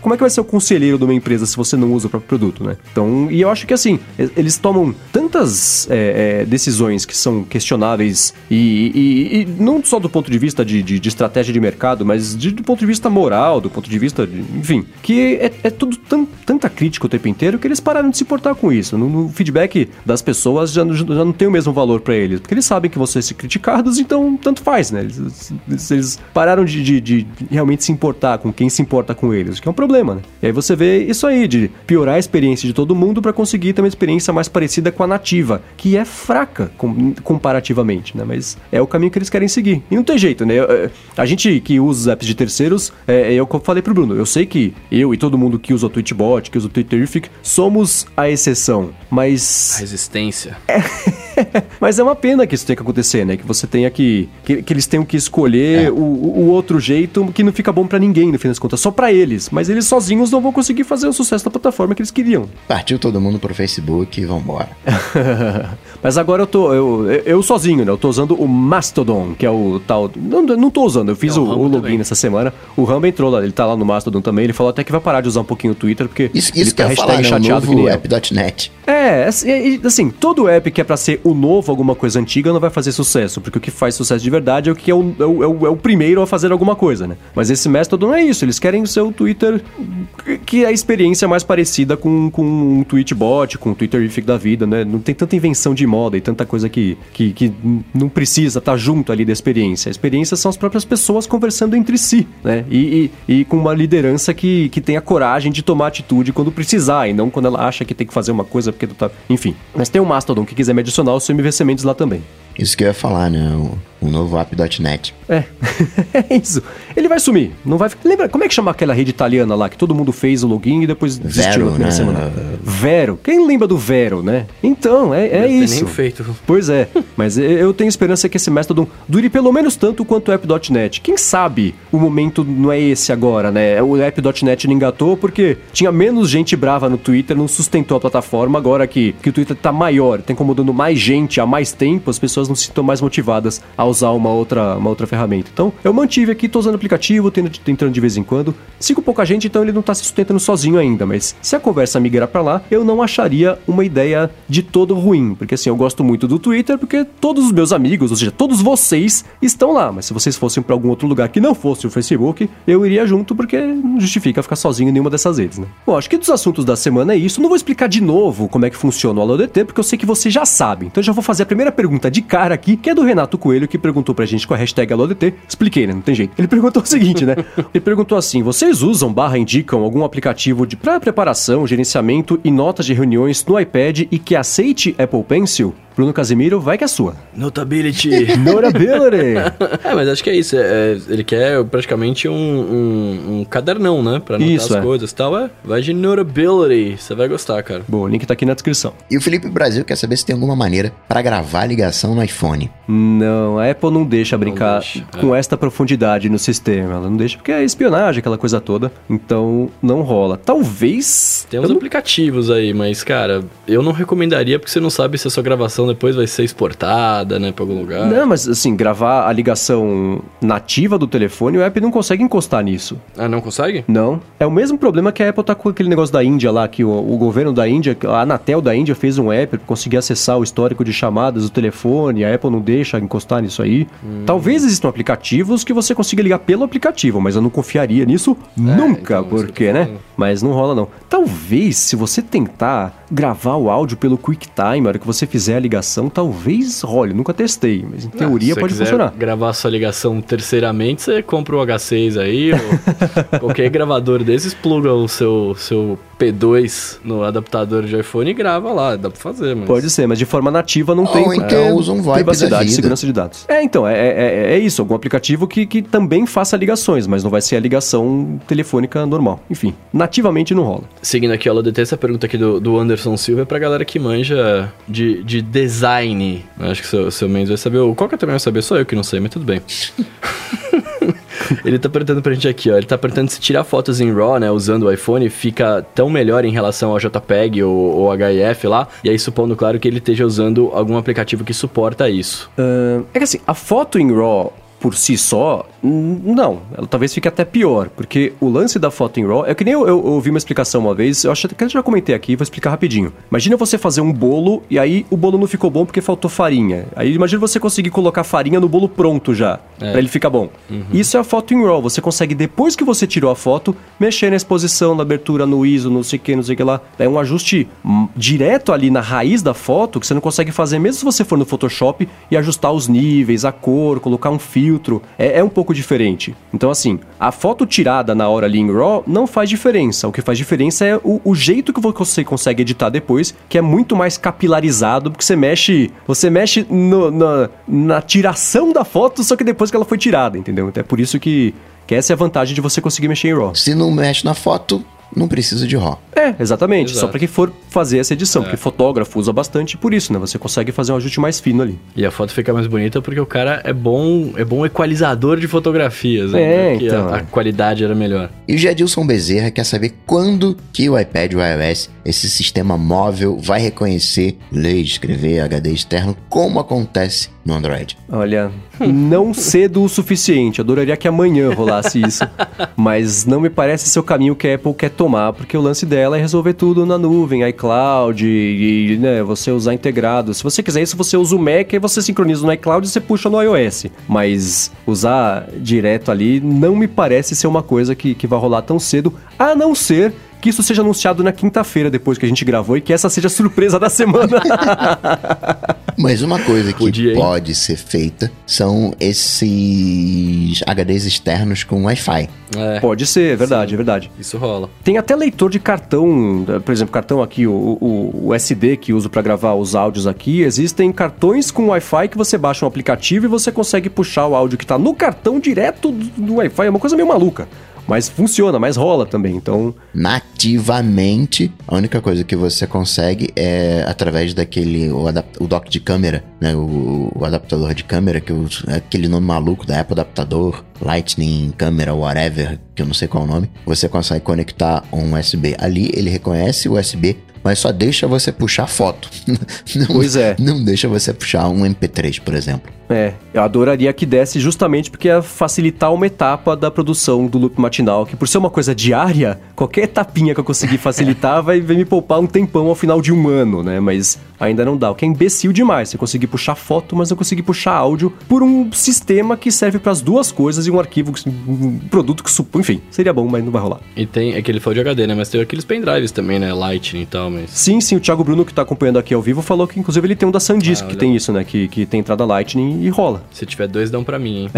Como é que vai ser o conselheiro de uma empresa se você não usa o próprio produto, né? Então, e eu acho que assim, eles tomam tantas é, é, decisões que são questionáveis e, e, e, não só do ponto de vista de, de, de estratégia de mercado, mas de, do ponto de vista moral, do ponto de vista, de, enfim, que é, é tudo tão, tanta crítica o tempo inteiro que eles pararam de se importar com isso. No, no feedback das pessoas já, já não tem o mesmo valor para eles, porque eles sabem que você se criticar então tanto faz, né? Eles, eles, pararam de, de, realmente se importar com quem se importa com eles, o que é um problema, né? E aí você vê isso aí, de piorar a experiência de todo mundo para conseguir ter uma experiência mais parecida com a nativa, que é fraca com, comparativamente, né? Mas é o caminho que eles querem seguir. E não tem jeito, né? A gente que usa os apps de terceiros, é, é o que eu falei pro Bruno, eu sei que eu e todo mundo que usa o Twitchbot, que usa o Twitterific, somos a exceção, mas... A resistência. É... [laughs] mas é uma pena que isso tenha que acontecer, né? Que você tenha que. que, que eles tenham que escolher é. o, o, outro jeito que não fica bom para ninguém, no fim das contas, só para eles. Mas eles sozinhos não vão conseguir fazer o sucesso da plataforma que eles queriam. Partiu todo mundo pro Facebook e vambora. [laughs] mas agora eu tô. Eu, eu sozinho, né? Eu tô usando o Mastodon, que é o tal. Não, não tô usando, eu fiz é, o, o, login também. nessa semana. O Rambo entrou lá, ele tá lá no Mastodon também. Ele falou até que vai parar de usar um pouquinho o Twitter, porque isso, isso ele tá hashtag falar, né? chateado que nem app.net. É, assim, assim, todo app que é pra ser o novo, alguma coisa antiga, não vai fazer sucesso. Porque o que faz sucesso de verdade é o que é o, é o, é o, é o primeiro a fazer alguma coisa, né? Mas esse método não é isso. Eles querem o seu Twitter que é a experiência mais parecida com, com um tweetbot, com um Twitterific da vida, né? Não tem tanta invenção de moda e tanta coisa que, que, que não precisa estar junto ali da experiência. A experiência são as próprias pessoas conversando entre si, né? E, e, e com uma liderança que, que tenha coragem de tomar atitude quando precisar e não quando ela acha que tem que fazer uma coisa porque tá. Enfim. Mas tem o Mastodon que quiser me adicionar o seu MVC Mendes lá também. Isso que eu ia falar, né? O, o novo app.net. É, [laughs] é isso. Ele vai sumir. Não vai. Lembra como é que chama aquela rede italiana lá que todo mundo fez o login e depois desistiu Vero, na primeira né? semana? Vero. Quem lembra do Vero, né? Então, é, é isso. nem feito. Pois é, mas eu tenho esperança que esse Mastodon dure pelo menos tanto quanto o app.net. Quem sabe o momento não é esse agora, né? O app.net não engatou porque tinha menos gente brava no Twitter, não sustentou a plataforma. Agora que, que o Twitter tá maior, tá incomodando mais gente há mais tempo, as pessoas se sintam mais motivadas a usar uma outra, uma outra ferramenta. Então, eu mantive aqui, tô usando o aplicativo, tendo, entrando de vez em quando. Sigo pouca gente, então ele não tá se sustentando sozinho ainda, mas se a conversa migrar para lá, eu não acharia uma ideia de todo ruim, porque assim, eu gosto muito do Twitter, porque todos os meus amigos, ou seja, todos vocês estão lá, mas se vocês fossem para algum outro lugar que não fosse o Facebook, eu iria junto, porque não justifica ficar sozinho em nenhuma dessas redes, né? Bom, acho que dos assuntos da semana é isso. Não vou explicar de novo como é que funciona o AloDT, porque eu sei que você já sabe. Então eu já vou fazer a primeira pergunta de cara aqui, que é do Renato Coelho, que perguntou pra gente com a hashtag AloDT. Expliquei, né? Não tem jeito. Ele perguntou o seguinte, né? [laughs] Ele perguntou assim: vocês usam barra indicam algum aplicativo de pra preparação, gerenciamento e notas de reuniões no iPad e que aceite Apple Pencil? Bruno Casimiro, vai que é sua. Notability. [laughs] Notability! [laughs] é, mas acho que é isso. é- é- ele quer praticamente um, um, um cadernão, né? Pra anotar Isso, as é. coisas e tal. É, vai de Notability. Você vai gostar, cara. Bom, o link tá aqui na descrição. E o Felipe Brasil quer saber se tem alguma maneira para gravar a ligação no iPhone. Não, a Apple não deixa brincar deixa, com esta profundidade no sistema. Ela não deixa porque é espionagem, aquela coisa toda. Então, não rola. Talvez. Tem uns não- aplicativos aí, mas, cara, eu não recomendaria porque você não sabe se a sua gravação depois vai ser exportada, né, pra algum lugar. Não, mas assim, gravar a ligação nativa do telefone, o app não consegue encostar nisso. Ah, não consegue? Não. É o mesmo problema que a Apple tá com aquele negócio da Índia lá, que o, o governo da Índia, a Anatel da Índia fez um app pra conseguir acessar o histórico de chamadas do telefone, a Apple não deixa encostar nisso aí. Talvez existam aplicativos que você consiga ligar pelo aplicativo, mas eu não confiaria nisso nunca, então, que eu porque, né? Mas não rola não. Talvez, se você tentar gravar o áudio pelo QuickTime, na hora que você fizer a ligação, talvez role. Nunca testei, mas em teoria Ah, se pode funcionar. gravar sua ligação terceiramente, você compra o H6 aí, ou [laughs] qualquer gravador desses, pluga o seu, seu P2 no adaptador de iPhone e grava lá. Dá pra fazer, mas... Pode ser, mas de forma nativa não Ou tem então porque usa um VoIP da privacidade, segurança de dados. É, então, é, é, é isso, algum aplicativo que, que também faça ligações, mas não vai ser a ligação telefônica normal. Enfim, nativamente não rola. Seguindo aqui, ó, LDT, essa pergunta aqui do, do Anderson Silva é pra galera que manja de, de design. Eu Acho que o seu, seu Mendes vai saber. O Coca também vai saber, sou eu que não sei, mas tudo bem. [laughs] ele tá perguntando pra gente aqui, ó. Ele tá perguntando se tirar fotos em RAW, né, usando o iPhone, fica tão melhor em relação ao JPEG ou, ou HIF lá. E aí, supondo, claro, que ele esteja usando algum aplicativo que suporta isso. Ahn, é que assim, a foto em RAW por si só, não. Ela talvez fique até pior, porque o lance da foto em RAW é que nem eu, eu ouvi uma explicação uma vez, eu acho que eu já comentei aqui, vou explicar rapidinho. Imagina você fazer um bolo e aí o bolo não ficou bom porque faltou farinha. Aí imagina você conseguir colocar farinha no bolo pronto já, pra ele ficar bom. Isso é a foto em RAW. Você consegue, depois que você tirou a foto, mexer na exposição, na abertura, no ISO, não sei o que, não sei o que lá. É um ajuste hum, direto ali na raiz da foto que você não consegue fazer mesmo se você for no Photoshop e ajustar os níveis, a cor, colocar um filtro. É, é um pouco diferente. Então, assim, a foto tirada na hora ali em RAW não faz diferença. O que faz diferença é o, o jeito que você consegue editar depois, que é muito mais capilarizado, porque você mexe. Você mexe no- na, na tiração da foto, só que depois que ela foi tirada, entendeu? Então é por isso que, que essa é a vantagem de você conseguir mexer em RAW. Se não mexe na foto, não precisa de RAW. É, exatamente. Exato. Só pra quem for fazer essa edição. Porque fotógrafo usa bastante por isso, né? Você consegue fazer um ajuste mais fino ali. E a foto fica mais bonita porque o cara é bom, é bom equalizador de fotografias, né? É, Que então. a, a qualidade era melhor. E o Jadilson Bezerra quer saber quando que o iPad e o iOS, esse sistema móvel, vai reconhecer, ler e escrever HD externo, como acontece no Android. Olha, não cedo o suficiente. Adoraria que amanhã rolasse isso. mas não me parece ser o caminho que a Apple quer tomar, porque o lance dela é resolver tudo na nuvem, iCloud, e, né, você usar integrado. Se você quiser isso, você usa o Mac, aí você sincroniza no iCloud e você puxa no iOS. Mas usar direto ali não me parece ser uma coisa que, que vai rolar tão cedo, a não ser que isso seja anunciado na quinta-feira, depois que a gente gravou, e que essa seja a surpresa da semana. [laughs] Mas uma coisa que Podia, pode ser feita são esses HDs externos com Wi-Fi. É. Pode ser, é verdade, Sim, é verdade. Isso rola. Tem até leitor de cartão, por exemplo, cartão aqui, o, o, o SD que uso para gravar os áudios aqui. Existem cartões com Wi-Fi que você baixa um aplicativo e você consegue puxar o áudio que está no cartão direto do Wi-Fi. É uma coisa meio maluca. Mas funciona, mas rola também, então... Nativamente, a única coisa que você consegue é através daquele... O, o dock de câmera, né? O, o adaptador de câmera, que é aquele nome maluco da Apple Adaptador, Lightning Câmera, whatever, que eu não sei qual é o nome. Você consegue conectar um USB ali, ele reconhece o USB, mas só deixa você puxar foto. [laughs] não, pois é. Não deixa você puxar um MP3, por exemplo. É, eu adoraria que desse justamente porque ia facilitar uma etapa da produção do loop matinal, que por ser uma coisa diária, qualquer etapinha que eu conseguir [laughs] facilitar vai, vai me poupar um tempão ao final de um ano, né? Mas ainda não dá, o que é imbecil demais. Você conseguir puxar foto, mas não conseguir puxar áudio por um sistema que serve para as duas coisas e um arquivo, um produto que supõe, enfim, seria bom, mas não vai rolar. E tem, é que ele falou de HD, né? Mas tem aqueles pendrives também, né? Lightning e tal, mas... Sim, sim, o Thiago Bruno que tá acompanhando aqui ao vivo falou que inclusive ele tem um da SanDisk, ah, que tem isso, né? Que, que tem entrada Lightning e rola. Se tiver dois, dão para mim, hein?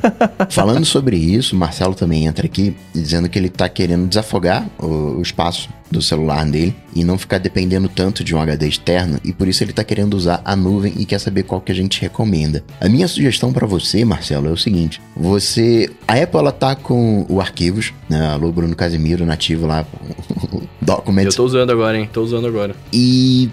[laughs] Falando sobre isso, Marcelo também entra aqui dizendo que ele tá querendo desafogar o, o espaço do celular dele e não ficar dependendo tanto de um HD externo e por isso ele está querendo usar a nuvem e quer saber qual que a gente recomenda. A minha sugestão para você, Marcelo, é o seguinte: você, a Apple ela tá com o arquivos, né? Alô Bruno Casimiro nativo lá, [laughs] Documents. Eu tô usando agora, hein? Tô usando agora. E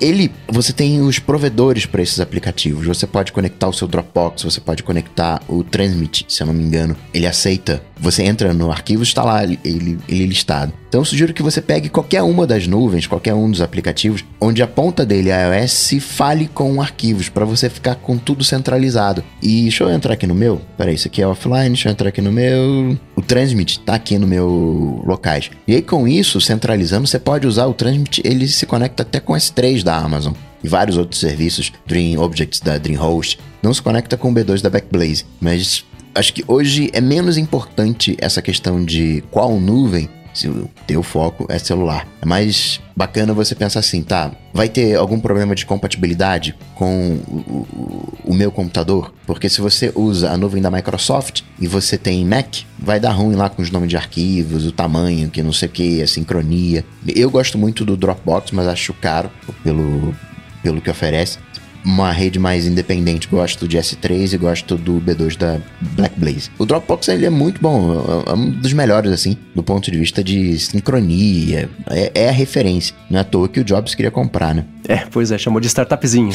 ele, você tem os provedores para esses aplicativos. Você pode conectar o seu Dropbox, você pode conectar o Transmit, se eu não me engano. Ele aceita. Você entra no arquivo, está lá ele, ele, listado. Então eu sugiro que você pegue qualquer uma das nuvens, qualquer um dos aplicativos, onde a ponta dele, a iOS, fale com arquivos, para você ficar com tudo centralizado. E deixa eu entrar aqui no meu. Peraí, isso aqui é offline, deixa eu entrar aqui no meu. O Transmit tá aqui no meu locais. E aí com isso, centralizando, você pode usar o Transmit, ele se conecta até com S3 da Amazon e vários outros serviços, Dream Objects da DreamHost, não se conecta com o B2 da Backblaze, mas acho que hoje é menos importante essa questão de qual nuvem se o teu foco é celular. É mais bacana você pensar assim, tá? Vai ter algum problema de compatibilidade com o, o, o, meu computador? Porque se você usa a nuvem da Microsoft e você tem Mac, vai dar ruim lá com os nomes de arquivos, o tamanho, que não sei o que, a sincronia. Eu gosto muito do Dropbox, mas acho caro pelo, pelo que oferece uma rede mais independente. Gosto de S3 e gosto do B2 da Blackblaze. O Dropbox ele é muito bom, é um dos melhores assim, do ponto de vista de sincronia. É, é a referência. Não é à toa que o Jobs queria comprar, né? É, pois é, chamou de startupzinho.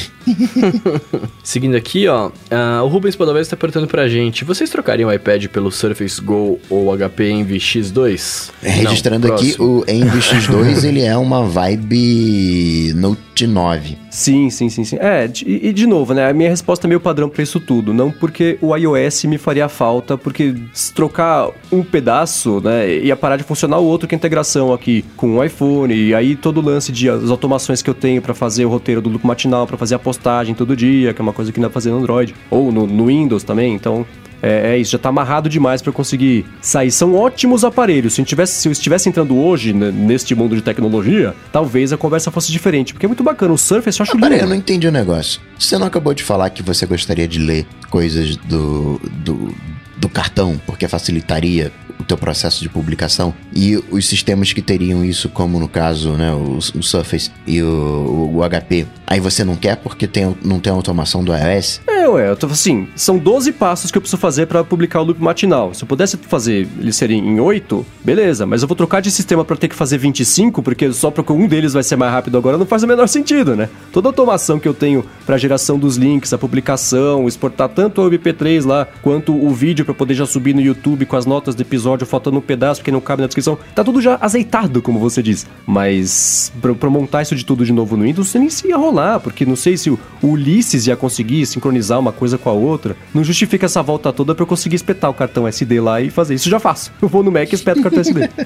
[laughs] Seguindo aqui, ó, uh, o Rubens Padovez está perguntando pra gente: vocês trocariam o iPad pelo Surface Go ou HP Envy X2? É, registrando Não, aqui, o Envy X2 [laughs] ele é uma vibe Note 9. Sim, sim, sim, sim. É, e, de novo, né? A minha resposta é meio padrão para isso tudo. Não porque o iOS me faria falta, porque se trocar um pedaço, né, ia parar de funcionar o outro que é a integração aqui com o iPhone, e aí todo o lance de as automações que eu tenho para fazer o roteiro do loop matinal, para fazer a postagem todo dia, que é uma coisa que não dá pra fazer no Android, ou no, no Windows também, então é, é, isso, já tá amarrado demais para eu conseguir sair. São ótimos aparelhos. Se eu, tivesse, se eu estivesse entrando hoje né, neste mundo de tecnologia, talvez a conversa fosse diferente. Porque é muito bacana. O Surface eu acho ah, lindo. Peraí, eu não entendi o negócio. Você não acabou de falar que você gostaria de ler coisas do, do, do cartão, porque facilitaria o teu processo de publicação e os sistemas que teriam isso, como no caso, né, o, o Surface e o, o, HP, aí você não quer porque tem, não tem automação do iOS? É, ué, eu tô assim, são 12 passos que eu preciso fazer para publicar o loop matinal. Se eu pudesse fazer eles serem em 8, beleza, mas eu vou trocar de sistema para ter que fazer 25, porque só porque um deles vai ser mais rápido agora não faz o menor sentido, né? Toda a automação que eu tenho para geração dos links, a publicação, exportar tanto o MP3 lá quanto o vídeo para poder já subir no YouTube com as notas do episódio episódio faltando um pedaço porque não cabe na descrição. Tá tudo já azeitado, como você diz. Mas pra, pra montar isso de tudo de novo no Windows, nem se ia rolar, porque não sei se o, Ulisses ia conseguir sincronizar uma coisa com a outra. Não justifica essa volta toda pra eu conseguir espetar o cartão SD lá e fazer. Isso eu já faço. Eu vou no Mac e espeto o cartão SD. [laughs]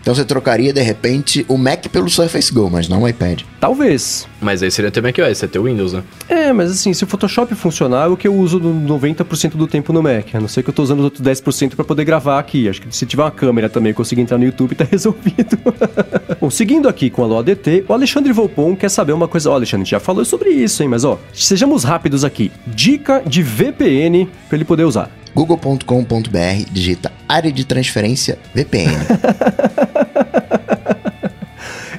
Então você trocaria, de repente, o Mac pelo Surface Go, mas não o iPad. Talvez. Mas aí seria ter macOS, você ter o Windows, né? É, mas assim, se o Photoshop funcionar, é o que eu uso no 90% do tempo no Mac. A não ser que eu tô usando os outros 10% pra poder gravar aqui. Acho que se tiver uma câmera também conseguir entrar no YouTube, tá [laughs] resolvido. Bom, seguindo aqui com a LoADT, o Alexandre Volpon quer saber uma coisa. Ó, Alexandre, a gente já falou sobre isso, hein? Mas ó, sejamos rápidos aqui. Dica de VPN pra ele poder usar. google.com.br, digita área de transferência VPN. [laughs]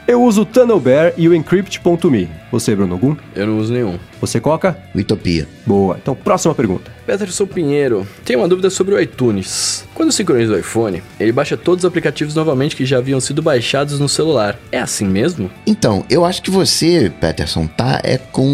Eu uso o Tunnelbear e o Encrypt.me. Você, Bruno Gum? Eu não uso nenhum. Você, Coca? Utopia. Boa. Então, próxima pergunta. Peterson Pinheiro, tem uma dúvida sobre o iTunes. Quando sincroniza o iPhone, ele baixa todos os aplicativos novamente que já haviam sido baixados no celular. É assim mesmo? Então, eu acho que você, Peterson, tá é com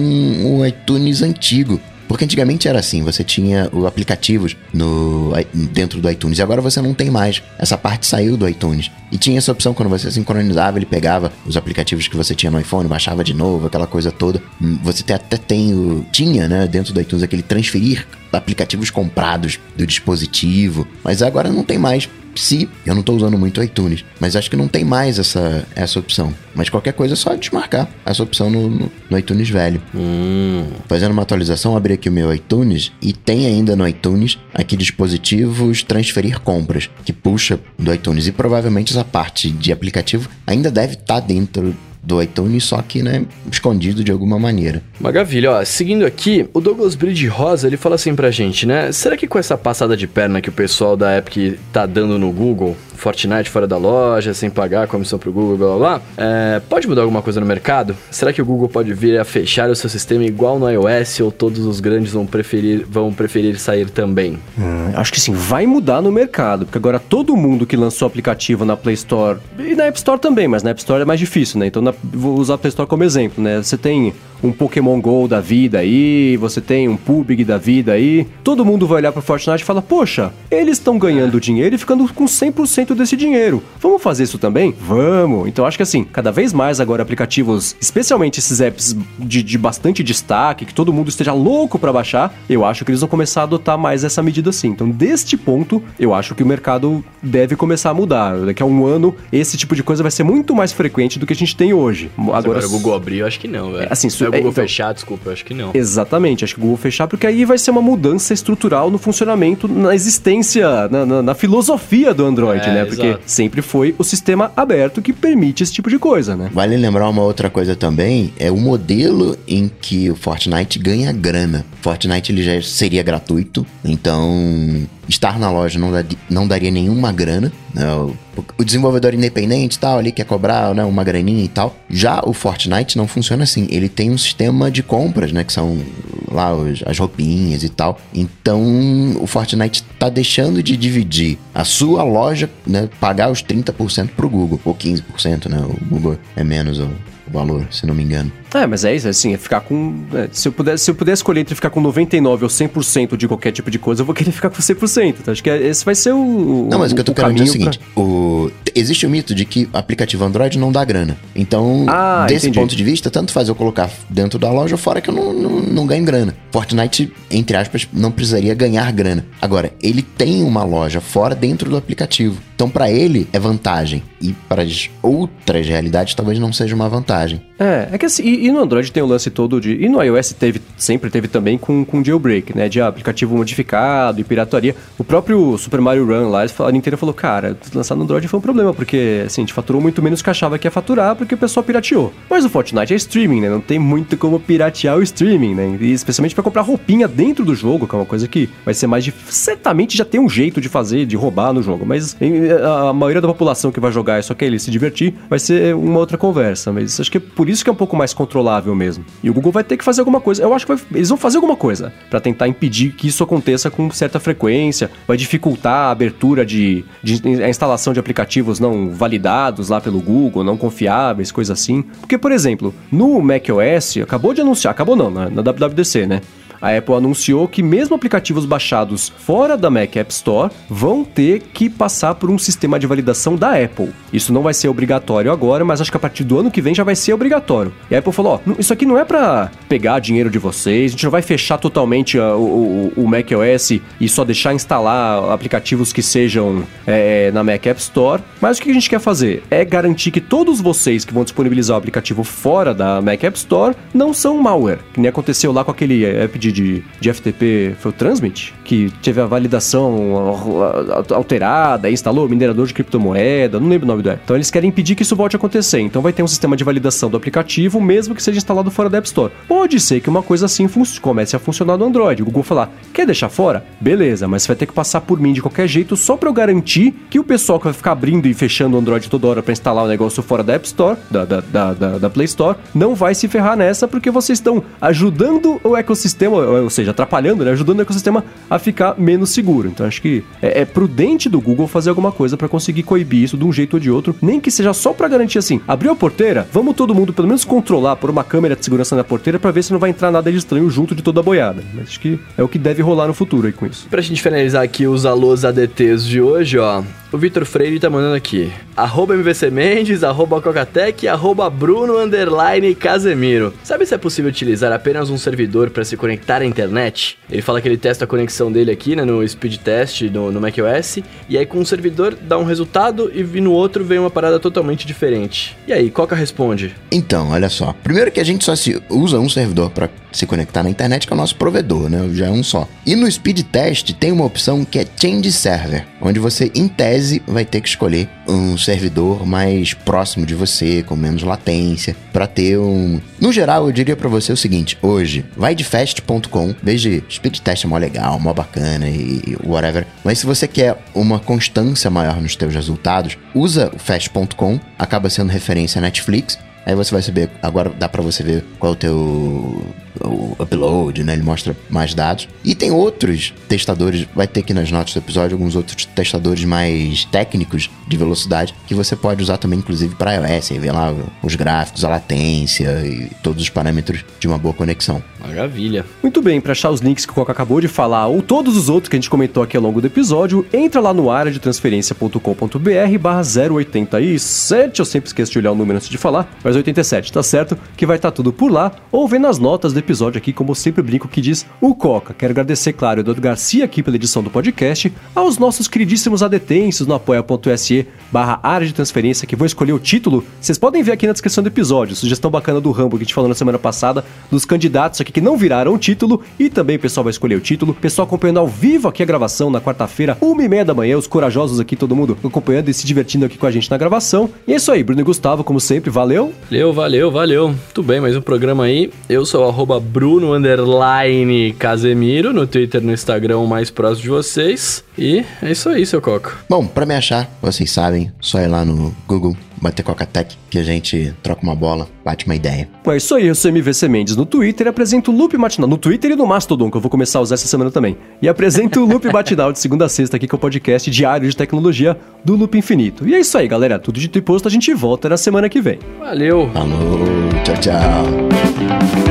o iTunes antigo. Porque antigamente era assim, você tinha os aplicativos no, dentro do iTunes e agora você não tem mais. Essa parte saiu do iTunes. E tinha essa opção quando você sincronizava, ele pegava os aplicativos que você tinha no iPhone, baixava de novo, aquela coisa toda. Hum, Você até tem o. Tinha, né, dentro do iTunes aquele transferir aplicativos comprados do dispositivo. Mas agora não tem mais. Se eu não tô usando muito o iTunes, mas acho que não tem mais essa, essa opção. Mas qualquer coisa é só desmarcar essa opção no, no, no iTunes velho. Hum. Fazendo uma atualização, abri aqui o meu iTunes e tem ainda no iTunes aqui dispositivos transferir compras, que puxa do iTunes. E provavelmente essa parte de aplicativo ainda deve estar dentro do iTunes, só que, né, escondido de alguma maneira. Maravilha, ó. Seguindo aqui, o Douglas Bridge Rosa, ele fala assim pra gente, né? Será que com essa passada de perna que o pessoal da Epic tá dando no Google, Fortnite fora da loja, sem pagar comissão pro Google, blá blá blá, é, pode mudar alguma coisa no mercado? Será que o Google pode vir a fechar o seu sistema igual no iOS ou todos os grandes vão preferir, vão preferir sair também? Hum, acho que sim, vai mudar no mercado, porque agora todo mundo que lançou aplicativo na Play Store e na App Store também, mas na App Store é mais difícil, né? Então na- vou usar a Play Store como exemplo, né? Você tem um Pokémon GO da vida aí, você tem um PUBG da vida aí. Todo mundo vai olhar pro Fortnite e fala: "Poxa, eles estão ganhando dinheiro e ficando com 100% desse dinheiro. Vamos fazer isso também?" Vamos. Então acho que assim, cada vez mais agora aplicativos, especialmente esses apps de, de bastante destaque, que todo mundo esteja louco pra baixar, eu acho que eles vão começar a adotar mais essa medida assim. Então, deste ponto, eu acho que o mercado deve começar a mudar. Daqui a um ano, esse tipo de coisa vai ser muito mais frequente do que a gente tem hoje. Agora, Agora, o Google abrir, eu acho que não, velho. É, assim, o é, Google então- fechar, desculpa, eu acho que não. Exatamente, acho que o Google fechar, porque aí vai ser uma mudança estrutural no funcionamento, na existência, na, na- na filosofia do Android, É, né? Porque exato. sempre foi o sistema aberto que permite esse tipo de coisa, né? Vale lembrar uma outra coisa também, é o modelo em que o Fortnite ganha grana. Fortnite ele já seria gratuito, então estar na loja não, dá- não daria nenhuma grana. né? O, o desenvolvedor independente tal, ali quer cobrar né, uma graninha e tal. Já o Fortnite não funciona assim. Ele tem um sistema de compras, né? Que são lá os- as roupinhas e tal. Então o Fortnite tá deixando de dividir a sua loja, né? Pagar os 30% pro Google, ou 15%, né? O Google é menos o valor, se não me engano. É, mas é isso, assim, é ficar com. é, se, eu pudesse, se eu pudesse escolher entre ficar com 99% ou 100% de qualquer tipo de coisa, eu vou querer ficar com 100%. Então, acho que é- esse vai ser o. Não, mas o que eu tô querendo dizer é o seguinte: o... existe o mito de que aplicativo Android não dá grana. Então, Ah, desse entendi. ponto de vista, tanto faz eu colocar dentro da loja ou fora que eu não, não, não ganho grana. Fortnite, entre aspas, não precisaria ganhar grana. Agora, ele tem uma loja fora dentro do aplicativo. Então, pra ele é vantagem. E para as outras realidades, talvez não seja uma vantagem. É, é que assim, e, e no Android tem o lance todo de. E no iOS teve, sempre teve também com, com jailbreak, né? De aplicativo modificado e pirataria. O próprio Super Mario Run lá, a Nintendo falou, cara, lançar no Android foi um problema, porque assim, a gente faturou muito menos que achava que ia faturar, porque o pessoal pirateou. Mas o Fortnite é streaming, né? Não tem muito como piratear o streaming, né? E especialmente pra comprar roupinha dentro do jogo, que é uma coisa que vai ser mais difícil. Certamente já tem um jeito de fazer, de roubar no jogo, mas a maioria da população que vai jogar é só quer ele se divertir, vai ser uma outra conversa. Mas acho que é por isso que é um pouco mais controlável mesmo. E o Google vai ter que fazer alguma coisa. Eu acho que vai- eles vão fazer alguma coisa pra tentar impedir que isso aconteça com certa frequência. Vai dificultar a abertura de, de a instalação de aplicativos não validados lá pelo Google, não confiáveis, coisa assim. Porque, por exemplo, no macOS, acabou de anunciar, acabou não, na, na WWDC, né? A Apple anunciou que mesmo aplicativos baixados fora da Mac App Store vão ter que passar por um sistema de validação da Apple. Isso não vai ser obrigatório agora, mas acho que a partir do ano que vem já vai ser obrigatório. E a Apple falou: ó, isso aqui não é para pegar dinheiro de vocês, a gente não vai fechar totalmente uh, o, o, o e só deixar instalar aplicativos que sejam é, na Mac App Store. Mas o que a gente quer fazer é garantir que todos vocês que vão disponibilizar o aplicativo fora da Mac App Store não são malware, que nem aconteceu lá com aquele app de, de, de FTP, foi o Transmit, que teve a validação alterada, instalou minerador de criptomoeda, não lembro o nome do app. Então eles querem impedir que isso volte a acontecer. Então vai ter um sistema de validação do aplicativo, mesmo que seja instalado fora da App Store. Pode ser que uma coisa assim comece a funcionar no Android. O Google falar, quer deixar fora? Beleza, mas vai ter que passar por mim de qualquer jeito só para eu garantir que o pessoal que vai ficar abrindo e fechando o Android toda hora para instalar o negócio fora da App Store, da, da, da, da Play Store, não vai se ferrar nessa porque vocês estão ajudando o ecossistema, ou seja, atrapalhando, né? Ajudando o ecossistema a ficar menos seguro. Então acho que é, é prudente do Google fazer alguma coisa para conseguir coibir isso de um jeito ou de outro, nem que seja só para garantir assim, abriu a porteira, vamos todo mundo pelo menos controlar por uma câmera de segurança na porteira para ver se não vai entrar nada de estranho junto de toda a boiada. Mas acho que é o que deve rolar no futuro aí com isso. Pra gente finalizar aqui os alôs ADTs de hoje, ó, o Vitor Freire tá mandando aqui. Arroba MVC Mendes, arroba Cocatec, arroba Bruno Underline Casemiro. Sabe se é possível utilizar apenas um servidor para se conectar à internet? Ele fala que ele testa a conexão dele aqui, né, no speed test no, no macOS, e aí com um servidor dá um resultado e no outro vem uma parada totalmente diferente. E aí, Coca responde? Então, olha só. Primeiro que a gente só se usa um servidor para se conectar na internet, que é o nosso provedor, né? Já é um só. E no speed test tem uma opção que é Change Server, onde você, em vai ter que escolher um servidor mais próximo de você, com menos latência, para ter um. No geral, eu diria para você o seguinte: hoje, vai de fast.com, veja, speed test é mó legal, mó bacana e whatever. Mas se você quer uma constância maior nos teus resultados, usa o fast.com, acaba sendo referência a Netflix. Aí você vai saber, agora dá para você ver qual é o teu o upload, né? Ele mostra mais dados. E tem outros testadores, vai ter aqui nas notas do episódio alguns outros testadores mais técnicos de velocidade que você pode usar também, inclusive, para iOS. Aí vê lá os gráficos, a latência e todos os parâmetros de uma boa conexão. Maravilha. Muito bem, para achar os links que o Coca acabou de falar ou todos os outros que a gente comentou aqui ao longo do episódio, entra lá no área de transferência.com.br barra 087. Eu sempre esqueço de olhar o número antes de falar, mas 87, tá certo? Que vai estar tá tudo por lá ou vê nas notas do episódio aqui, como sempre brinco, que diz o Coca. Quero agradecer, claro, Eduardo Garcia aqui pela edição do podcast, aos nossos queridíssimos adetensos no apoia.se barra área de transferência, que vão escolher o título. Vocês podem ver aqui na descrição do episódio, sugestão bacana do Rambo que a gente falou na semana passada, dos candidatos aqui que não viraram o título, e também o pessoal vai escolher o título. Pessoal acompanhando ao vivo aqui a gravação na quarta-feira, uma e meia da manhã, os corajosos aqui, todo mundo acompanhando e se divertindo aqui com a gente na gravação. E é isso aí, Bruno e Gustavo, como sempre, valeu. Valeu, valeu, valeu. Tudo bem, mais um programa aí. Eu sou o arroba Bruno Underline Casemiro, no Twitter no Instagram mais próximo de vocês. E é isso aí, seu Coco. Bom, para me achar, vocês sabem, só ir lá no Google, bater Coca-Tech, que a gente troca uma bola, bate uma ideia. É isso aí, eu sou MVC Mendes no Twitter e apresento o Loop Matinal. No Twitter e no Mastodon, que eu vou começar a usar essa semana também. E apresento o Loop [laughs] Matinal de segunda a sexta aqui, que é o podcast diário de tecnologia do Loop Infinito. E é isso aí, galera. Tudo dito e posto, a gente volta na semana que vem. Valeu! Falou, tchau, tchau.